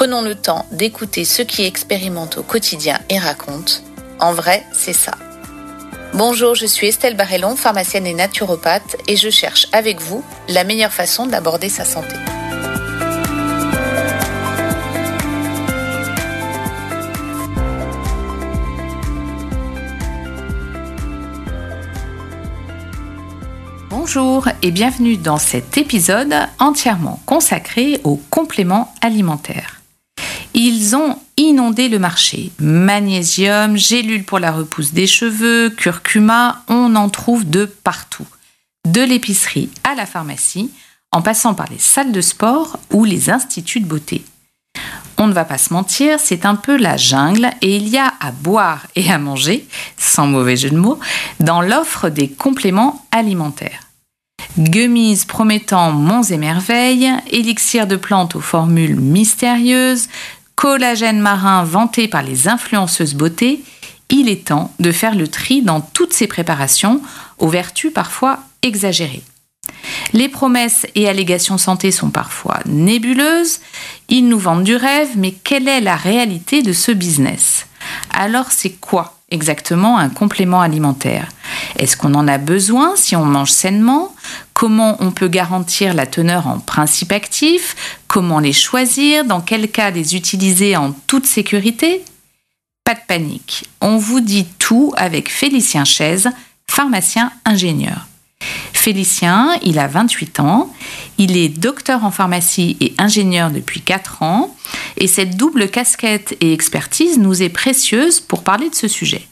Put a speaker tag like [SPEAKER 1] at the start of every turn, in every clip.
[SPEAKER 1] Prenons le temps d'écouter ceux qui expérimentent au quotidien et racontent. En vrai, c'est ça. Bonjour, je suis Estelle Barrellon, pharmacienne et naturopathe, et je cherche avec vous la meilleure façon d'aborder sa santé. Bonjour et bienvenue dans cet épisode entièrement consacré aux compléments alimentaires. Ils ont inondé le marché. Magnésium, gélules pour la repousse des cheveux, curcuma, on en trouve de partout. De l'épicerie à la pharmacie, en passant par les salles de sport ou les instituts de beauté. On ne va pas se mentir, c'est un peu la jungle et il y a à boire et à manger, sans mauvais jeu de mots, dans l'offre des compléments alimentaires. Gummies promettant monts et merveilles, élixirs de plantes aux formules mystérieuses, collagène marin vanté par les influenceuses beauté, il est temps de faire le tri dans toutes ces préparations, aux vertus parfois exagérées. Les promesses et allégations santé sont parfois nébuleuses, ils nous vendent du rêve, mais quelle est la réalité de ce business? Alors c'est quoi exactement un complément alimentaire. Est-ce qu'on en a besoin si on mange sainement? Comment on peut garantir la teneur en principe actif? Comment les choisir? Dans quel cas les utiliser en toute sécurité? Pas de panique, on vous dit tout avec Félicien Chaise, pharmacien ingénieur. Félicien, il a 28 ans, il est docteur en pharmacie et ingénieur depuis 4 ans, et cette double casquette et expertise nous est précieuse pour parler de ce sujet.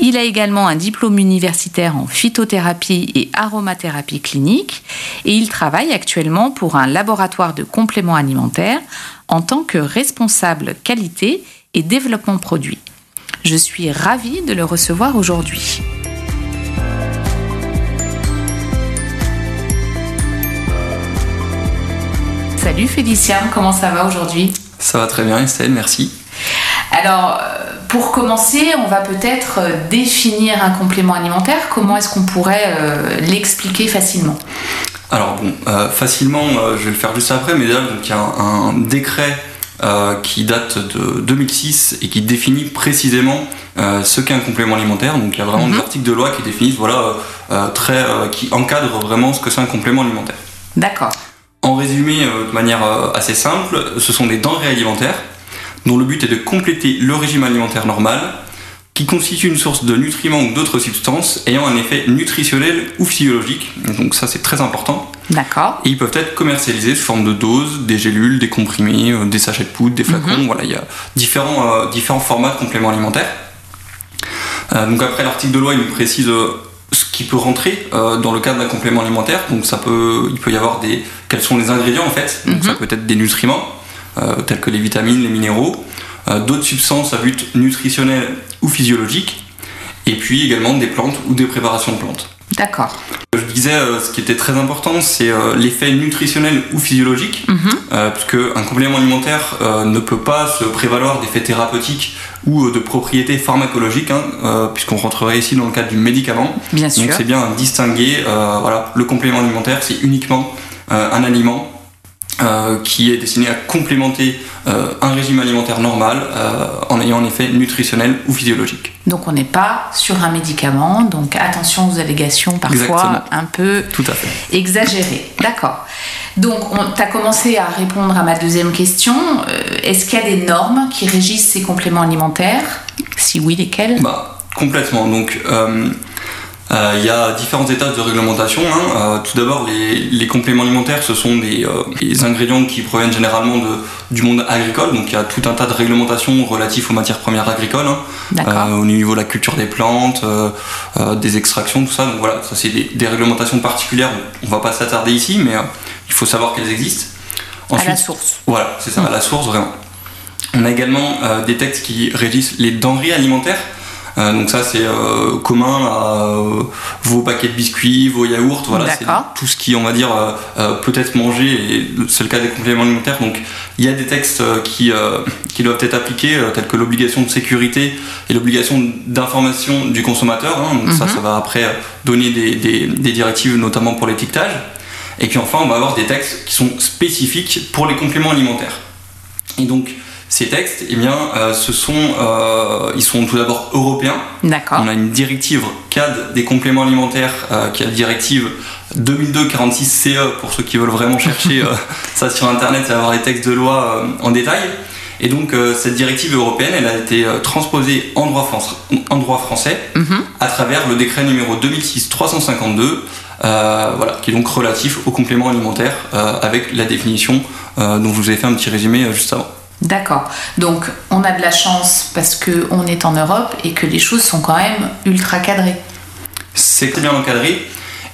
[SPEAKER 1] Il a également un diplôme universitaire en phytothérapie et aromathérapie clinique et il travaille actuellement pour un laboratoire de compléments alimentaires en tant que responsable qualité et développement produit. Je suis ravie de le recevoir aujourd'hui. Salut Félicien, comment ça va aujourd'hui?
[SPEAKER 2] Ça va très bien Estelle, merci.
[SPEAKER 1] Alors, euh, pour commencer, on va peut-être euh, définir un complément alimentaire. Comment est-ce qu'on pourrait euh, l'expliquer facilement?
[SPEAKER 2] Alors bon, facilement, je vais le faire juste après, mais déjà, il y a un, décret qui date de 2006 et qui définit précisément ce qu'est un complément alimentaire. Donc il y a vraiment des articles de loi qui définissent, voilà, très, qui encadrent vraiment ce que c'est un complément alimentaire.
[SPEAKER 1] D'accord.
[SPEAKER 2] En résumé, de manière assez simple, ce sont des denrées alimentaires dont le but est de compléter le régime alimentaire normal, qui constitue une source de nutriments ou d'autres substances ayant un effet nutritionnel ou physiologique. Donc ça c'est très important.
[SPEAKER 1] D'accord.
[SPEAKER 2] Et ils peuvent être commercialisés sous forme de doses, des gélules, des comprimés, euh, des sachets de poudre, des flacons. Mhm. Voilà, il y a différents, euh, différents formats de compléments alimentaires. Euh, donc après l'article de loi il nous précise ce qui peut rentrer dans le cadre d'un complément alimentaire. Donc ça peut, il peut y avoir des quels sont les ingrédients en fait. Donc ça mhm. peut être des nutriments euh, tels que les vitamines, les minéraux, euh, d'autres substances à but nutritionnel ou physiologique, et puis également des plantes ou des préparations de plantes.
[SPEAKER 1] D'accord.
[SPEAKER 2] Je disais, euh, ce qui était très important, c'est l'effet nutritionnel ou physiologique, mhm. puisque un complément alimentaire ne peut pas se prévaloir d'effets thérapeutiques ou de propriétés pharmacologiques, hein, puisqu'on rentrerait ici dans le cadre du médicament.
[SPEAKER 1] Bien sûr.
[SPEAKER 2] Donc c'est bien distinguer. voilà, le complément alimentaire, c'est uniquement un aliment euh, qui est destiné à complémenter euh, un régime alimentaire normal euh, en ayant un effet nutritionnel ou physiologique.
[SPEAKER 1] Donc on n'est pas sur un médicament, donc attention aux allégations parfois un peu
[SPEAKER 2] Tout à fait.
[SPEAKER 1] exagérées. D'accord. Donc tu as commencé à répondre à ma deuxième question. Est-ce qu'il y a des normes qui régissent ces compléments alimentaires? Si oui, lesquelles
[SPEAKER 2] bah, Complètement. Donc euh, il y a différentes étapes de réglementation. Hein. Euh, tout d'abord, les, compléments alimentaires, ce sont des, euh, ingrédients qui proviennent généralement de, du monde agricole. Donc il y a tout un tas de réglementations relatives aux matières premières agricoles, hein. au niveau de la culture des plantes, des extractions, tout ça. Donc voilà, ça c'est des, réglementations particulières. On va pas s'attarder ici, mais il faut savoir qu'elles existent.
[SPEAKER 1] à la source.
[SPEAKER 2] Voilà, c'est ça, à la source vraiment. On a également des textes qui régissent les denrées alimentaires. Euh, donc ça c'est euh, commun à euh, vos paquets de biscuits, vos yaourts, voilà, c'est tout ce qui on va dire peut être mangé et c'est le cas des compléments alimentaires. Donc il y a des textes qui, qui doivent être appliqués, tels que l'obligation de sécurité et l'obligation d'information du consommateur. Hein. donc ça, mhm. ça va après donner des, des, des directives, notamment pour l'étiquetage. Et puis enfin, on va avoir des textes qui sont spécifiques pour les compléments alimentaires. Et donc, ces textes, eh bien, euh, ce sont, euh, ils sont tout d'abord européens.
[SPEAKER 1] D'accord.
[SPEAKER 2] On a une directive CAD des compléments alimentaires, euh, qui est la directive 2002-46 CE pour ceux qui veulent vraiment chercher ça sur internet et avoir les textes de loi en détail. Et donc cette directive européenne, elle a été transposée en droit, en droit français mhm. à travers le décret numéro 2006-352, voilà, qui est donc relatif aux compléments alimentaires avec la définition dont je vous ai fait un petit résumé juste avant.
[SPEAKER 1] D'accord. Donc on a de la chance parce qu'on est en Europe et que les choses sont quand même ultra cadrées.
[SPEAKER 2] C'est très bien encadré.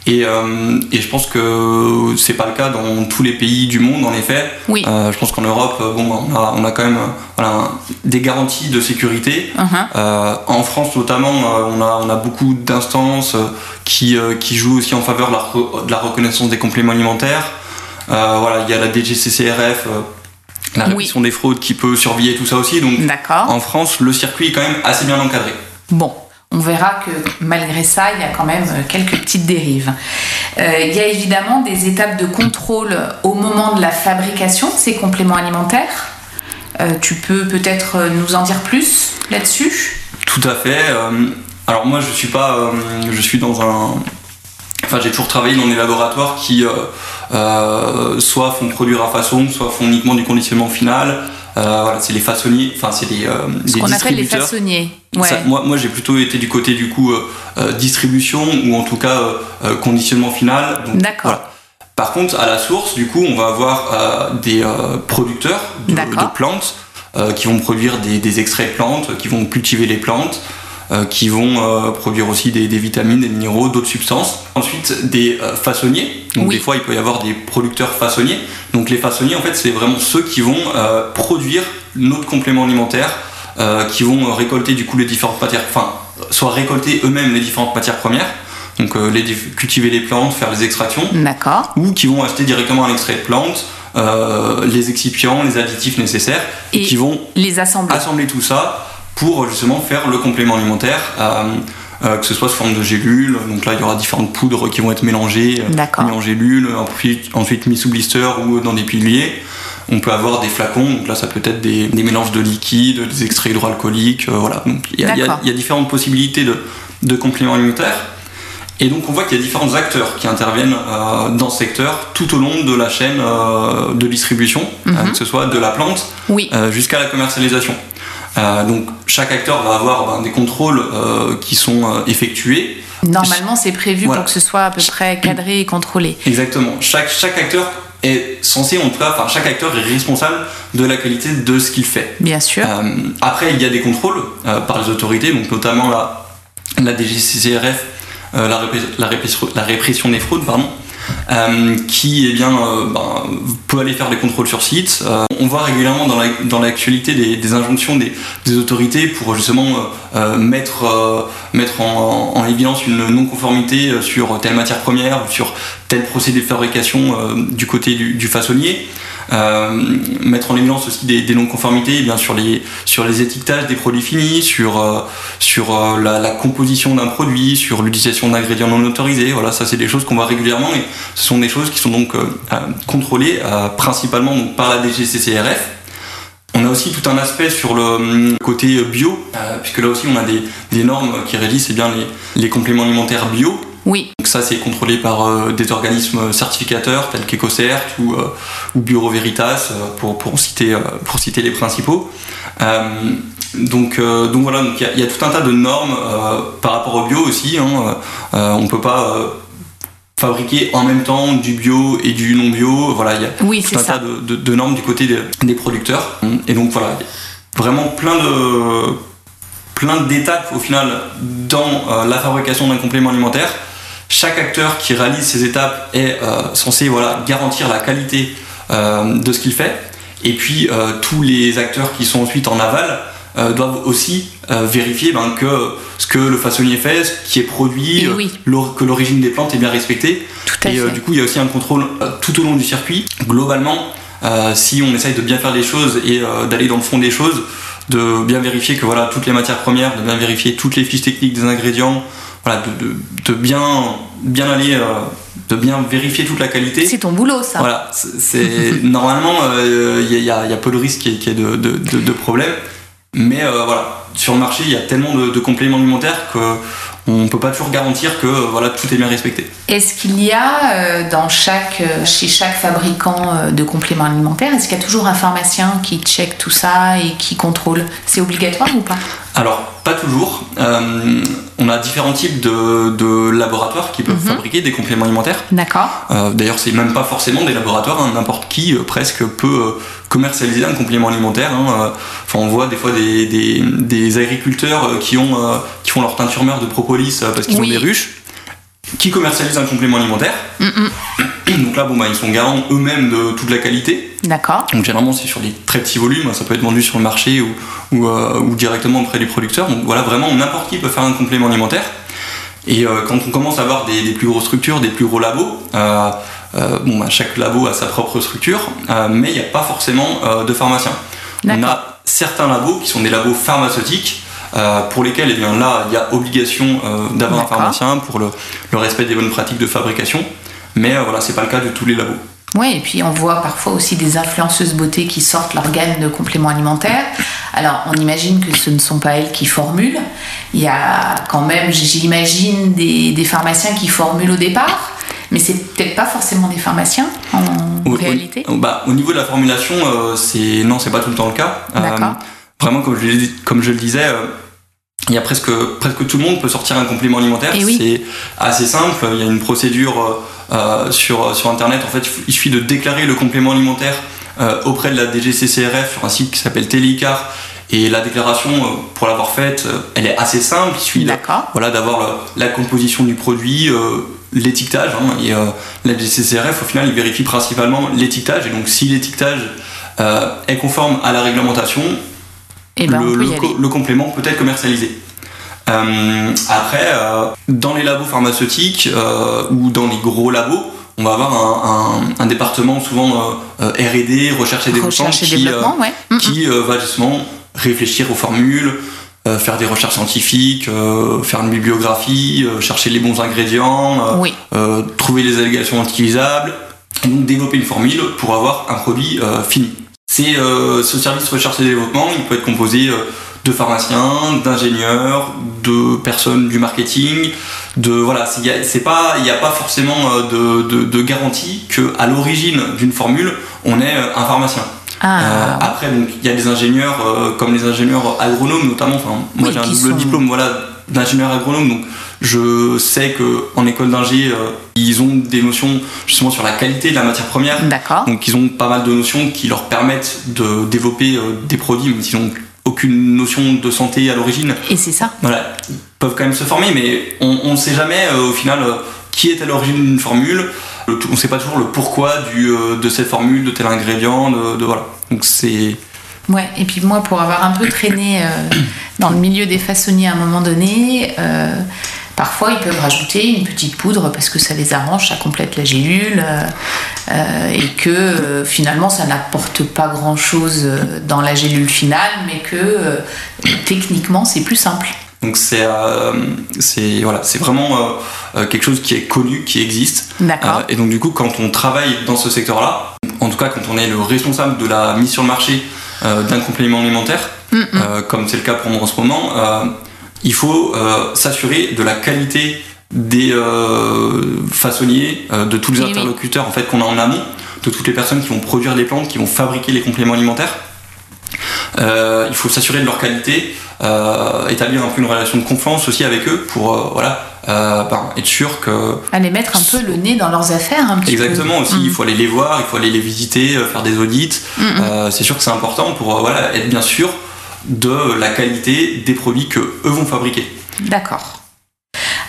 [SPEAKER 2] Et, euh, et, je pense que c'est pas le cas dans tous les pays du monde, en effet.
[SPEAKER 1] Oui.
[SPEAKER 2] Euh, je pense qu'en Europe, bon, on, a, on a quand même voilà, des garanties de sécurité.
[SPEAKER 1] Uh-huh.
[SPEAKER 2] Euh, en France, notamment, on a, on a beaucoup d'instances qui, qui jouent aussi en faveur de la, de la reconnaissance des compléments alimentaires. voilà, il y a la DGCCRF la répression des fraudes qui peut surveiller tout ça aussi. Donc en France, le circuit est quand même assez bien encadré.
[SPEAKER 1] Bon, on verra que malgré ça, il y a quand même euh, quelques petites dérives. Euh, il y a évidemment des étapes de contrôle au moment de la fabrication de ces compléments alimentaires. Euh, tu peux peut-être nous en dire plus là-dessus?
[SPEAKER 2] Tout à fait. alors moi, je suis pas, je suis dans un, enfin j'ai toujours travaillé dans des laboratoires qui soit font produire à façon, soit font uniquement du conditionnement final. Euh, voilà, c'est les façonniers, enfin c'est des, euh,
[SPEAKER 1] Ce qu'on appelle les façonniers. Ouais.
[SPEAKER 2] moi, moi j'ai plutôt été du côté du coup distribution ou en tout cas conditionnement final.
[SPEAKER 1] D'accord.
[SPEAKER 2] Par contre, à la source, du coup, on va avoir des producteurs de, plantes qui vont produire des, des, extraits de plantes, qui vont cultiver les plantes, euh, qui vont euh, produire aussi des, vitamines, des minéraux, d'autres substances. Ensuite, des euh, façonniers. Donc des fois, il peut y avoir des producteurs façonniers. Donc les façonniers, en fait, c'est vraiment ceux qui vont produire notre complément alimentaire, qui vont récolter du coup les différentes matières, enfin, soit récolter eux-mêmes les différentes matières premières donc les, cultiver les plantes, faire les extractions.
[SPEAKER 1] D'accord.
[SPEAKER 2] Ou qui vont acheter directement un extrait de plante, les excipients, les additifs nécessaires,
[SPEAKER 1] et, qui vont les assembler.
[SPEAKER 2] assembler tout ça pour justement faire le complément alimentaire. Euh, euh, que ce soit sous forme de gélules, donc là il y aura différentes poudres qui vont être mélangées, euh, mis en gélules, ensuite, ensuite mis sous blister ou dans des piliers. On peut avoir des flacons, donc là ça peut être des, des mélanges de liquides, des extraits hydroalcooliques, voilà. Donc il y, y, y, a différentes possibilités de, de compléments alimentaires. Et donc on voit qu'il y a différents acteurs qui interviennent dans ce secteur tout au long de la chaîne de distribution, mhm. que ce soit de la plante jusqu'à la commercialisation. Euh, donc chaque acteur va avoir ben, des contrôles euh, qui sont euh, effectués.
[SPEAKER 1] Normalement, c'est prévu pour que ce soit à peu près cadré et contrôlé.
[SPEAKER 2] Exactement. Chaque, chaque acteur est censé, en tout cas, enfin, chaque acteur est responsable de la qualité de ce qu'il fait.
[SPEAKER 1] Bien sûr.
[SPEAKER 2] après, il y a des contrôles par les autorités, donc notamment la, la DGCCRF, la, la, la, répression des fraudes, pardon, euh, qui eh bien, euh, ben, peut aller faire des contrôles sur site. Euh, on voit régulièrement dans l'actualité des, injonctions des, autorités pour justement mettre, mettre en, évidence une non-conformité sur telle matière première sur tel procédé de fabrication du côté du façonnier. Euh, mettre en évidence aussi des, non-conformités eh bien sur les, sur les étiquetages des produits finis, sur, euh, sur euh, la, composition d'un produit, sur l'utilisation d'ingrédients non autorisés. Voilà, ça c'est des choses qu'on voit régulièrement et ce sont des choses qui sont donc contrôlées principalement donc, par la DGCCRF. On a aussi tout un aspect sur le hum, côté bio, puisque là aussi on a des, des normes qui régissent eh bien, les, les compléments alimentaires bio.
[SPEAKER 1] Oui.
[SPEAKER 2] Donc ça, c'est contrôlé par euh, des organismes certificateurs tels qu'EcoCert ou, euh, ou, Bureau Veritas, euh, pour, pour, citer, pour citer les principaux. donc, donc voilà, il y, a tout un tas de normes par rapport au bio aussi. Hein. on ne peut pas fabriquer en même temps du bio et du non bio. Voilà, il y a tout un tas de, de, normes du côté des, producteurs. Et donc voilà, vraiment plein de plein d'étapes au final dans la fabrication d'un complément alimentaire chaque acteur qui réalise ces étapes est euh, censé voilà, garantir la qualité euh, de ce qu'il fait. Et puis tous les acteurs qui sont ensuite en aval doivent aussi vérifier ben, que ce que le façonnier fait, ce qui est produit, que l'origine des plantes est bien respectée. et du coup, il y a aussi un contrôle tout au long du circuit. Globalement, si on essaye de bien faire les choses et d'aller dans le fond des choses, de bien vérifier que voilà toutes les matières premières, de bien vérifier toutes les fiches techniques des ingrédients, voilà, de, bien, bien aller, euh, de bien vérifier toute la qualité.
[SPEAKER 1] C'est ton boulot, ça.
[SPEAKER 2] Voilà, c'est normalement il y, y, a peu de risques qu'il y ait de, de, problèmes, mais euh, voilà, sur le marché il y a tellement de, compléments alimentaires que on ne peut pas toujours garantir que voilà, tout est bien respecté.
[SPEAKER 1] Est-ce qu'il y a euh, dans chaque, euh, chez chaque fabricant euh, de compléments alimentaires, est-ce qu'il y a toujours un pharmacien qui check tout ça et qui contrôle? C'est obligatoire ou pas?
[SPEAKER 2] Alors, pas toujours. on a différents types de, laboratoires qui peuvent mhm. fabriquer des compléments alimentaires.
[SPEAKER 1] D'accord.
[SPEAKER 2] D'ailleurs, c'est même pas forcément des laboratoires, hein. n'importe qui presque peut commercialiser un complément alimentaire. Hein. Enfin, on voit des fois des, agriculteurs qui, ont, qui font leur teinture mère de propolis parce qu'ils ont des ruches qui commercialisent un complément alimentaire. Donc là, bon, bah, ils sont garants eux-mêmes de toute la qualité.
[SPEAKER 1] D'accord.
[SPEAKER 2] Donc généralement, c'est sur des très petits volumes, ça peut être vendu sur le marché ou, ou, euh, directement auprès des producteurs. Donc voilà, vraiment, n'importe qui peut faire un complément alimentaire. Et euh, quand on commence à avoir des, plus grosses structures, des plus gros labos, euh, bon, bah, chaque labo a sa propre structure, mais il n'y a pas forcément de pharmaciens. On a certains labos qui sont des labos pharmaceutiques, euh, pour lesquels, eh bien, là, il y a obligation euh, d'avoir un pharmacien pour le, respect des bonnes pratiques de fabrication. Mais euh, voilà, c'est pas le cas de tous les labos.
[SPEAKER 1] Oui, et puis on voit parfois aussi des influenceuses beauté qui sortent leur gamme de compléments alimentaires. Alors, on imagine que ce ne sont pas elles qui formulent. Il y a quand même, j'imagine, des, des pharmaciens qui formulent au départ mais c'est peut-être pas forcément des pharmaciens en réalité.
[SPEAKER 2] Au, bah, au niveau de la formulation, c'est non, c'est pas tout le temps le cas.
[SPEAKER 1] D'accord
[SPEAKER 2] vraiment, comme je, comme je le disais, euh, il y a presque, presque tout le monde peut sortir un complément alimentaire.
[SPEAKER 1] Eh
[SPEAKER 2] c'est assez simple. Il y a une procédure euh, euh, sur, sur Internet. En fait, il suffit de déclarer le complément alimentaire auprès de la DGCCRF sur un site qui s'appelle Télécar. Et la déclaration, pour l'avoir faite, elle est assez simple. Il suffit voilà, d'avoir la, composition du produit, l'étiquetage. Hein, et la DGCCRF, au final, il vérifie principalement l'étiquetage. Et donc, si l'étiquetage est conforme à la réglementation,
[SPEAKER 1] eh ben,
[SPEAKER 2] le, complément peut être commercialisé. Euh, après, euh, dans les labos pharmaceutiques euh, ou dans les gros labos, on va avoir un, département souvent R&D, recherche et développement, qui, va justement réfléchir aux formules, faire des recherches scientifiques, faire une bibliographie, chercher les bons ingrédients, trouver les allégations utilisables, et donc développer une formule pour avoir un produit fini. C'est euh, ce service recherche et développement, il peut être composé euh, de pharmaciens, d'ingénieurs, de personnes du marketing, de voilà, c'est pas, il n'y a pas forcément euh, de, de, garantie que à l'origine d'une formule, on est un pharmacien.
[SPEAKER 1] Ah.
[SPEAKER 2] après, il y a des ingénieurs comme les ingénieurs agronomes notamment. Enfin, moi j'ai un double diplôme, voilà, d'ingénieur agronome, donc je sais que en école d'ingé, euh, ils ont des notions justement sur la qualité de la matière première.
[SPEAKER 1] D'accord.
[SPEAKER 2] Donc ils ont pas mal de notions qui leur permettent de développer euh, des produits, même s'ils n'ont aucune notion de santé à l'origine.
[SPEAKER 1] Et c'est ça.
[SPEAKER 2] Voilà, ils peuvent quand même se former, mais on ne sait jamais euh, au final qui est à l'origine d'une formule. on ne sait pas toujours le pourquoi du, de cette formule, de tel ingrédient, de, de voilà. Donc c'est
[SPEAKER 1] Ouais, et puis moi, pour avoir un peu traîné dans le milieu des façonniers à un moment donné, Parfois, ils peuvent rajouter une petite poudre parce que ça les arrange, ça complète la gélule euh, euh, et que euh, finalement, ça n'apporte pas grand-chose dans la gélule finale, mais que techniquement, c'est plus simple.
[SPEAKER 2] Donc c'est voilà, c'est vraiment quelque chose qui est connu, qui existe.
[SPEAKER 1] D'accord.
[SPEAKER 2] et donc du coup, quand on travaille dans ce secteur-là, en tout cas quand on est le responsable de la mise sur le marché d'un complément alimentaire, mm, mm. comme c'est le cas pour moi en ce moment il faut euh, s'assurer de la qualité des euh, façonniers, euh, de tous les interlocuteurs en fait qu'on a en amont, de toutes les personnes qui vont produire les plantes, qui vont fabriquer les compléments alimentaires. il faut s'assurer de leur qualité, établir un peu une relation de confiance aussi avec eux pour voilà ben, être sûr que.
[SPEAKER 1] Aller mettre un peu le nez dans leurs affaires, un petit
[SPEAKER 2] Exactement aussi, il mm. faut aller les voir, il faut aller les visiter, faire des audits. Mm, mm. c'est sûr que c'est important pour voilà, être bien sûr de la qualité des produits que eux vont fabriquer.
[SPEAKER 1] D'accord.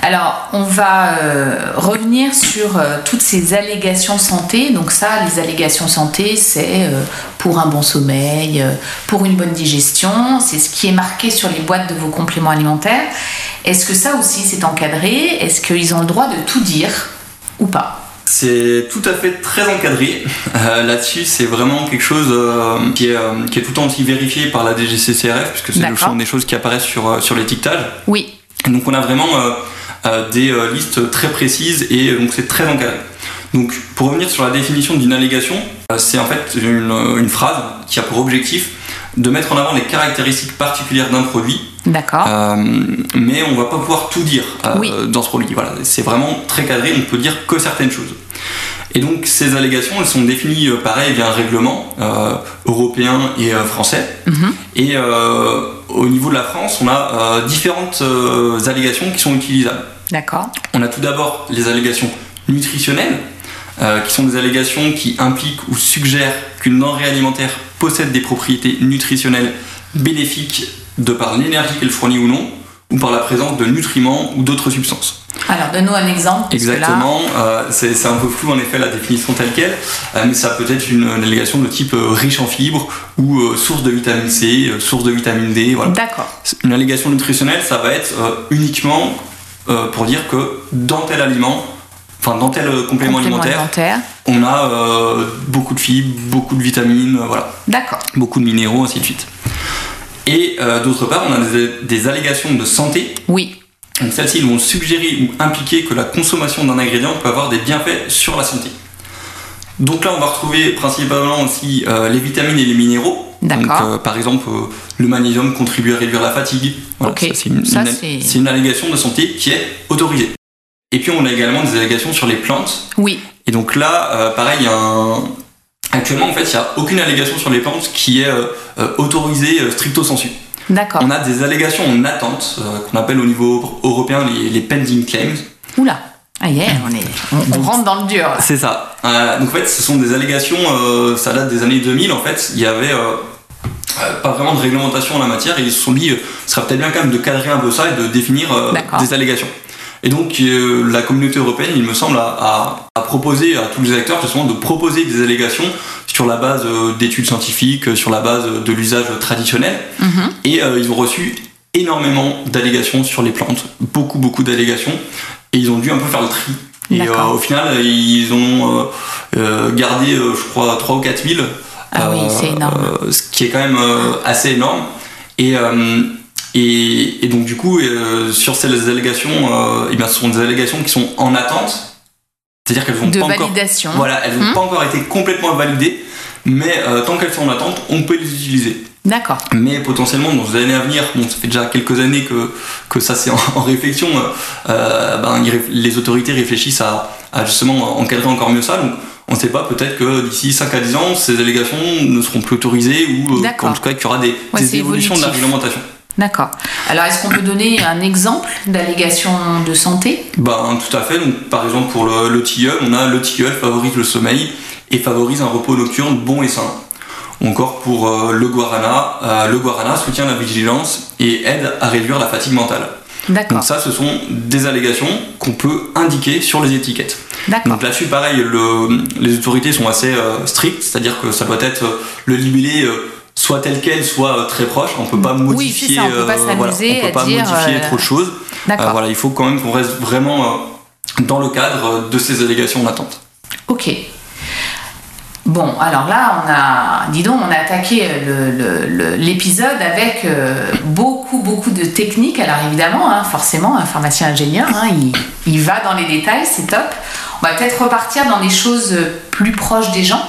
[SPEAKER 1] Alors, on va euh, revenir sur euh, toutes ces allégations santé. Donc ça, les allégations santé, c'est euh, pour un bon sommeil, pour une bonne digestion. C'est ce qui est marqué sur les boîtes de vos compléments alimentaires. Est-ce que ça aussi, c'est encadré? Est-ce qu'ils ont le droit de tout dire ou pas?
[SPEAKER 2] C'est tout à fait très encadré. Euh, Là-dessus, c'est vraiment quelque chose euh, qui, est, euh, qui est tout le temps aussi vérifié par la DGCCRF, puisque c'est le sont des choses qui apparaissent sur, sur l'étiquetage.
[SPEAKER 1] Oui.
[SPEAKER 2] Donc on a vraiment des listes très précises et donc c'est très encadré. Donc pour revenir sur la définition d'une allégation, c'est en fait une, une phrase qui a pour objectif de mettre en avant les caractéristiques particulières d'un produit,
[SPEAKER 1] D'accord.
[SPEAKER 2] euh, mais on va pas pouvoir tout dire euh,
[SPEAKER 1] Oui.
[SPEAKER 2] dans ce produit. Voilà, c'est vraiment très cadré, on peut dire que certaines choses. Et donc ces allégations, elles sont définies euh, pareil via un règlement euh, européen et euh, français.
[SPEAKER 1] Mhm.
[SPEAKER 2] Et au niveau de la France, on a différentes allégations qui sont utilisables.
[SPEAKER 1] D'accord.
[SPEAKER 2] On a tout d'abord les allégations nutritionnelles, qui sont des allégations qui impliquent ou suggèrent qu'une denrée alimentaire possède des propriétés nutritionnelles bénéfiques de par l'énergie qu'elle fournit ou non, ou par la présence de nutriments ou d'autres substances.
[SPEAKER 1] Alors, donne-nous un exemple. là-
[SPEAKER 2] Exactement, euh, c'est un peu flou en effet la définition telle qu'elle, euh, mais ça peut être une, une allégation de type euh, riche en fibres ou source de vitamine C, source de vitamine D, voilà.
[SPEAKER 1] D'accord.
[SPEAKER 2] Une allégation nutritionnelle, ça va être uniquement pour dire que dans tel aliment, enfin dans tel complément,
[SPEAKER 1] Complément
[SPEAKER 2] alimentaire,
[SPEAKER 1] alimentaire.
[SPEAKER 2] on a beaucoup de fibres, beaucoup de vitamines, voilà,
[SPEAKER 1] D'accord.
[SPEAKER 2] beaucoup de minéraux, ainsi de suite. Et euh, d'autre part, on a des, des allégations de santé.
[SPEAKER 1] Oui.
[SPEAKER 2] Donc celles-ci vont suggérer ou impliquer que la consommation d'un ingrédient peut avoir des bienfaits sur la santé. Donc là, on va retrouver principalement aussi euh, les vitamines et les minéraux.
[SPEAKER 1] D'accord.
[SPEAKER 2] Euh, par exemple, euh, le magnésium contribue à réduire la fatigue. Voilà,
[SPEAKER 1] Ok.
[SPEAKER 2] ça, c'est une, une-
[SPEAKER 1] c'est-
[SPEAKER 2] c'est une allégation de santé qui est autorisée. Et puis, on a également des allégations sur les plantes.
[SPEAKER 1] Oui.
[SPEAKER 2] Et donc là, pareil, il y a un... actuellement, en fait, il n'y a aucune allégation sur les plantes qui est euh, euh, autorisée euh, stricto sensu.
[SPEAKER 1] D'accord.
[SPEAKER 2] On a des allégations en attente, euh, qu'on appelle au niveau européen les, les pending claims.
[SPEAKER 1] Oula. Ah, yeah, on, est, on, on rentre dans le dur.
[SPEAKER 2] C'est ça. Euh, donc en fait, ce sont des allégations, ça date des années 2000 en fait. Il y avait pas vraiment de réglementation en la matière et ils se sont dit, ce serait peut-être bien quand même de cadrer un peu ça et de définir des allégations. Et donc euh, la communauté européenne, il me semble, a, a, a proposé à tous les acteurs justement de proposer des allégations sur la base euh, d'études scientifiques, euh, sur la base de l'usage traditionnel.
[SPEAKER 1] Mhm.
[SPEAKER 2] Et euh, ils ont reçu énormément d'allégations sur les plantes, beaucoup beaucoup d'allégations, et ils ont dû un peu faire le tri. Et euh, au final, ils ont euh, gardé, je crois, 3 ou 4 000.
[SPEAKER 1] Ah oui, c'est énorme.
[SPEAKER 2] ce qui est quand même euh, assez énorme. Et, euh, et, et donc, du coup, euh, sur ces allégations, euh, eh bien, ce sont des allégations qui sont en attente. C'est-à-dire qu'elles vont
[SPEAKER 1] De
[SPEAKER 2] pas encore voilà, elles n'ont
[SPEAKER 1] Hmm.
[SPEAKER 2] pas encore été complètement validées, mais euh, tant qu'elles sont en attente, on peut les utiliser.
[SPEAKER 1] D'accord.
[SPEAKER 2] Mais potentiellement, dans les années à venir, bon, ça fait déjà quelques années que, que ça c'est en, en réflexion, euh, ben, les autorités réfléchissent à, à justement encadrer encore mieux ça. Donc, on ne sait pas, peut-être que d'ici 5 à 10 ans, ces allégations ne seront plus autorisées ou qu'en tout cas qu'il y aura des,
[SPEAKER 1] Ouais,
[SPEAKER 2] des évolutions de la réglementation.
[SPEAKER 1] D'accord. Alors, est-ce qu'on peut donner un exemple d'allégation de santé?
[SPEAKER 2] Ben, tout à fait. Donc, par exemple, pour le, le tilleul, on a le tilleul favorise le sommeil et favorise un repos nocturne bon et sain. Ou encore pour euh, le guarana, euh, le guarana soutient la vigilance et aide à réduire la fatigue mentale.
[SPEAKER 1] D'accord.
[SPEAKER 2] Donc ça, ce sont des allégations qu'on peut indiquer sur les étiquettes.
[SPEAKER 1] D'accord.
[SPEAKER 2] Donc là-dessus, pareil, le- les autorités sont assez euh, strictes, c'est-à-dire que ça doit être le libellé soit tel quel, soit euh, très proche. On peut pas
[SPEAKER 1] Oui,
[SPEAKER 2] modifier.
[SPEAKER 1] c'est ça, on peut pas
[SPEAKER 2] euh, voilà,
[SPEAKER 1] s'amuser
[SPEAKER 2] on peut pas
[SPEAKER 1] dire,
[SPEAKER 2] modifier
[SPEAKER 1] euh,
[SPEAKER 2] trop de choses.
[SPEAKER 1] D'accord.
[SPEAKER 2] Voilà, il faut quand même qu'on reste vraiment dans le cadre de ces allégations en attente.
[SPEAKER 1] Ok. Bon, alors là, on a, dis donc, on a attaqué l'épisode avec euh, beaucoup, beaucoup de techniques. Alors évidemment, hein, forcément, un pharmacien ingénieur, hein, il, il va dans les détails, c'est top. On va peut-être repartir dans des choses plus proches des gens.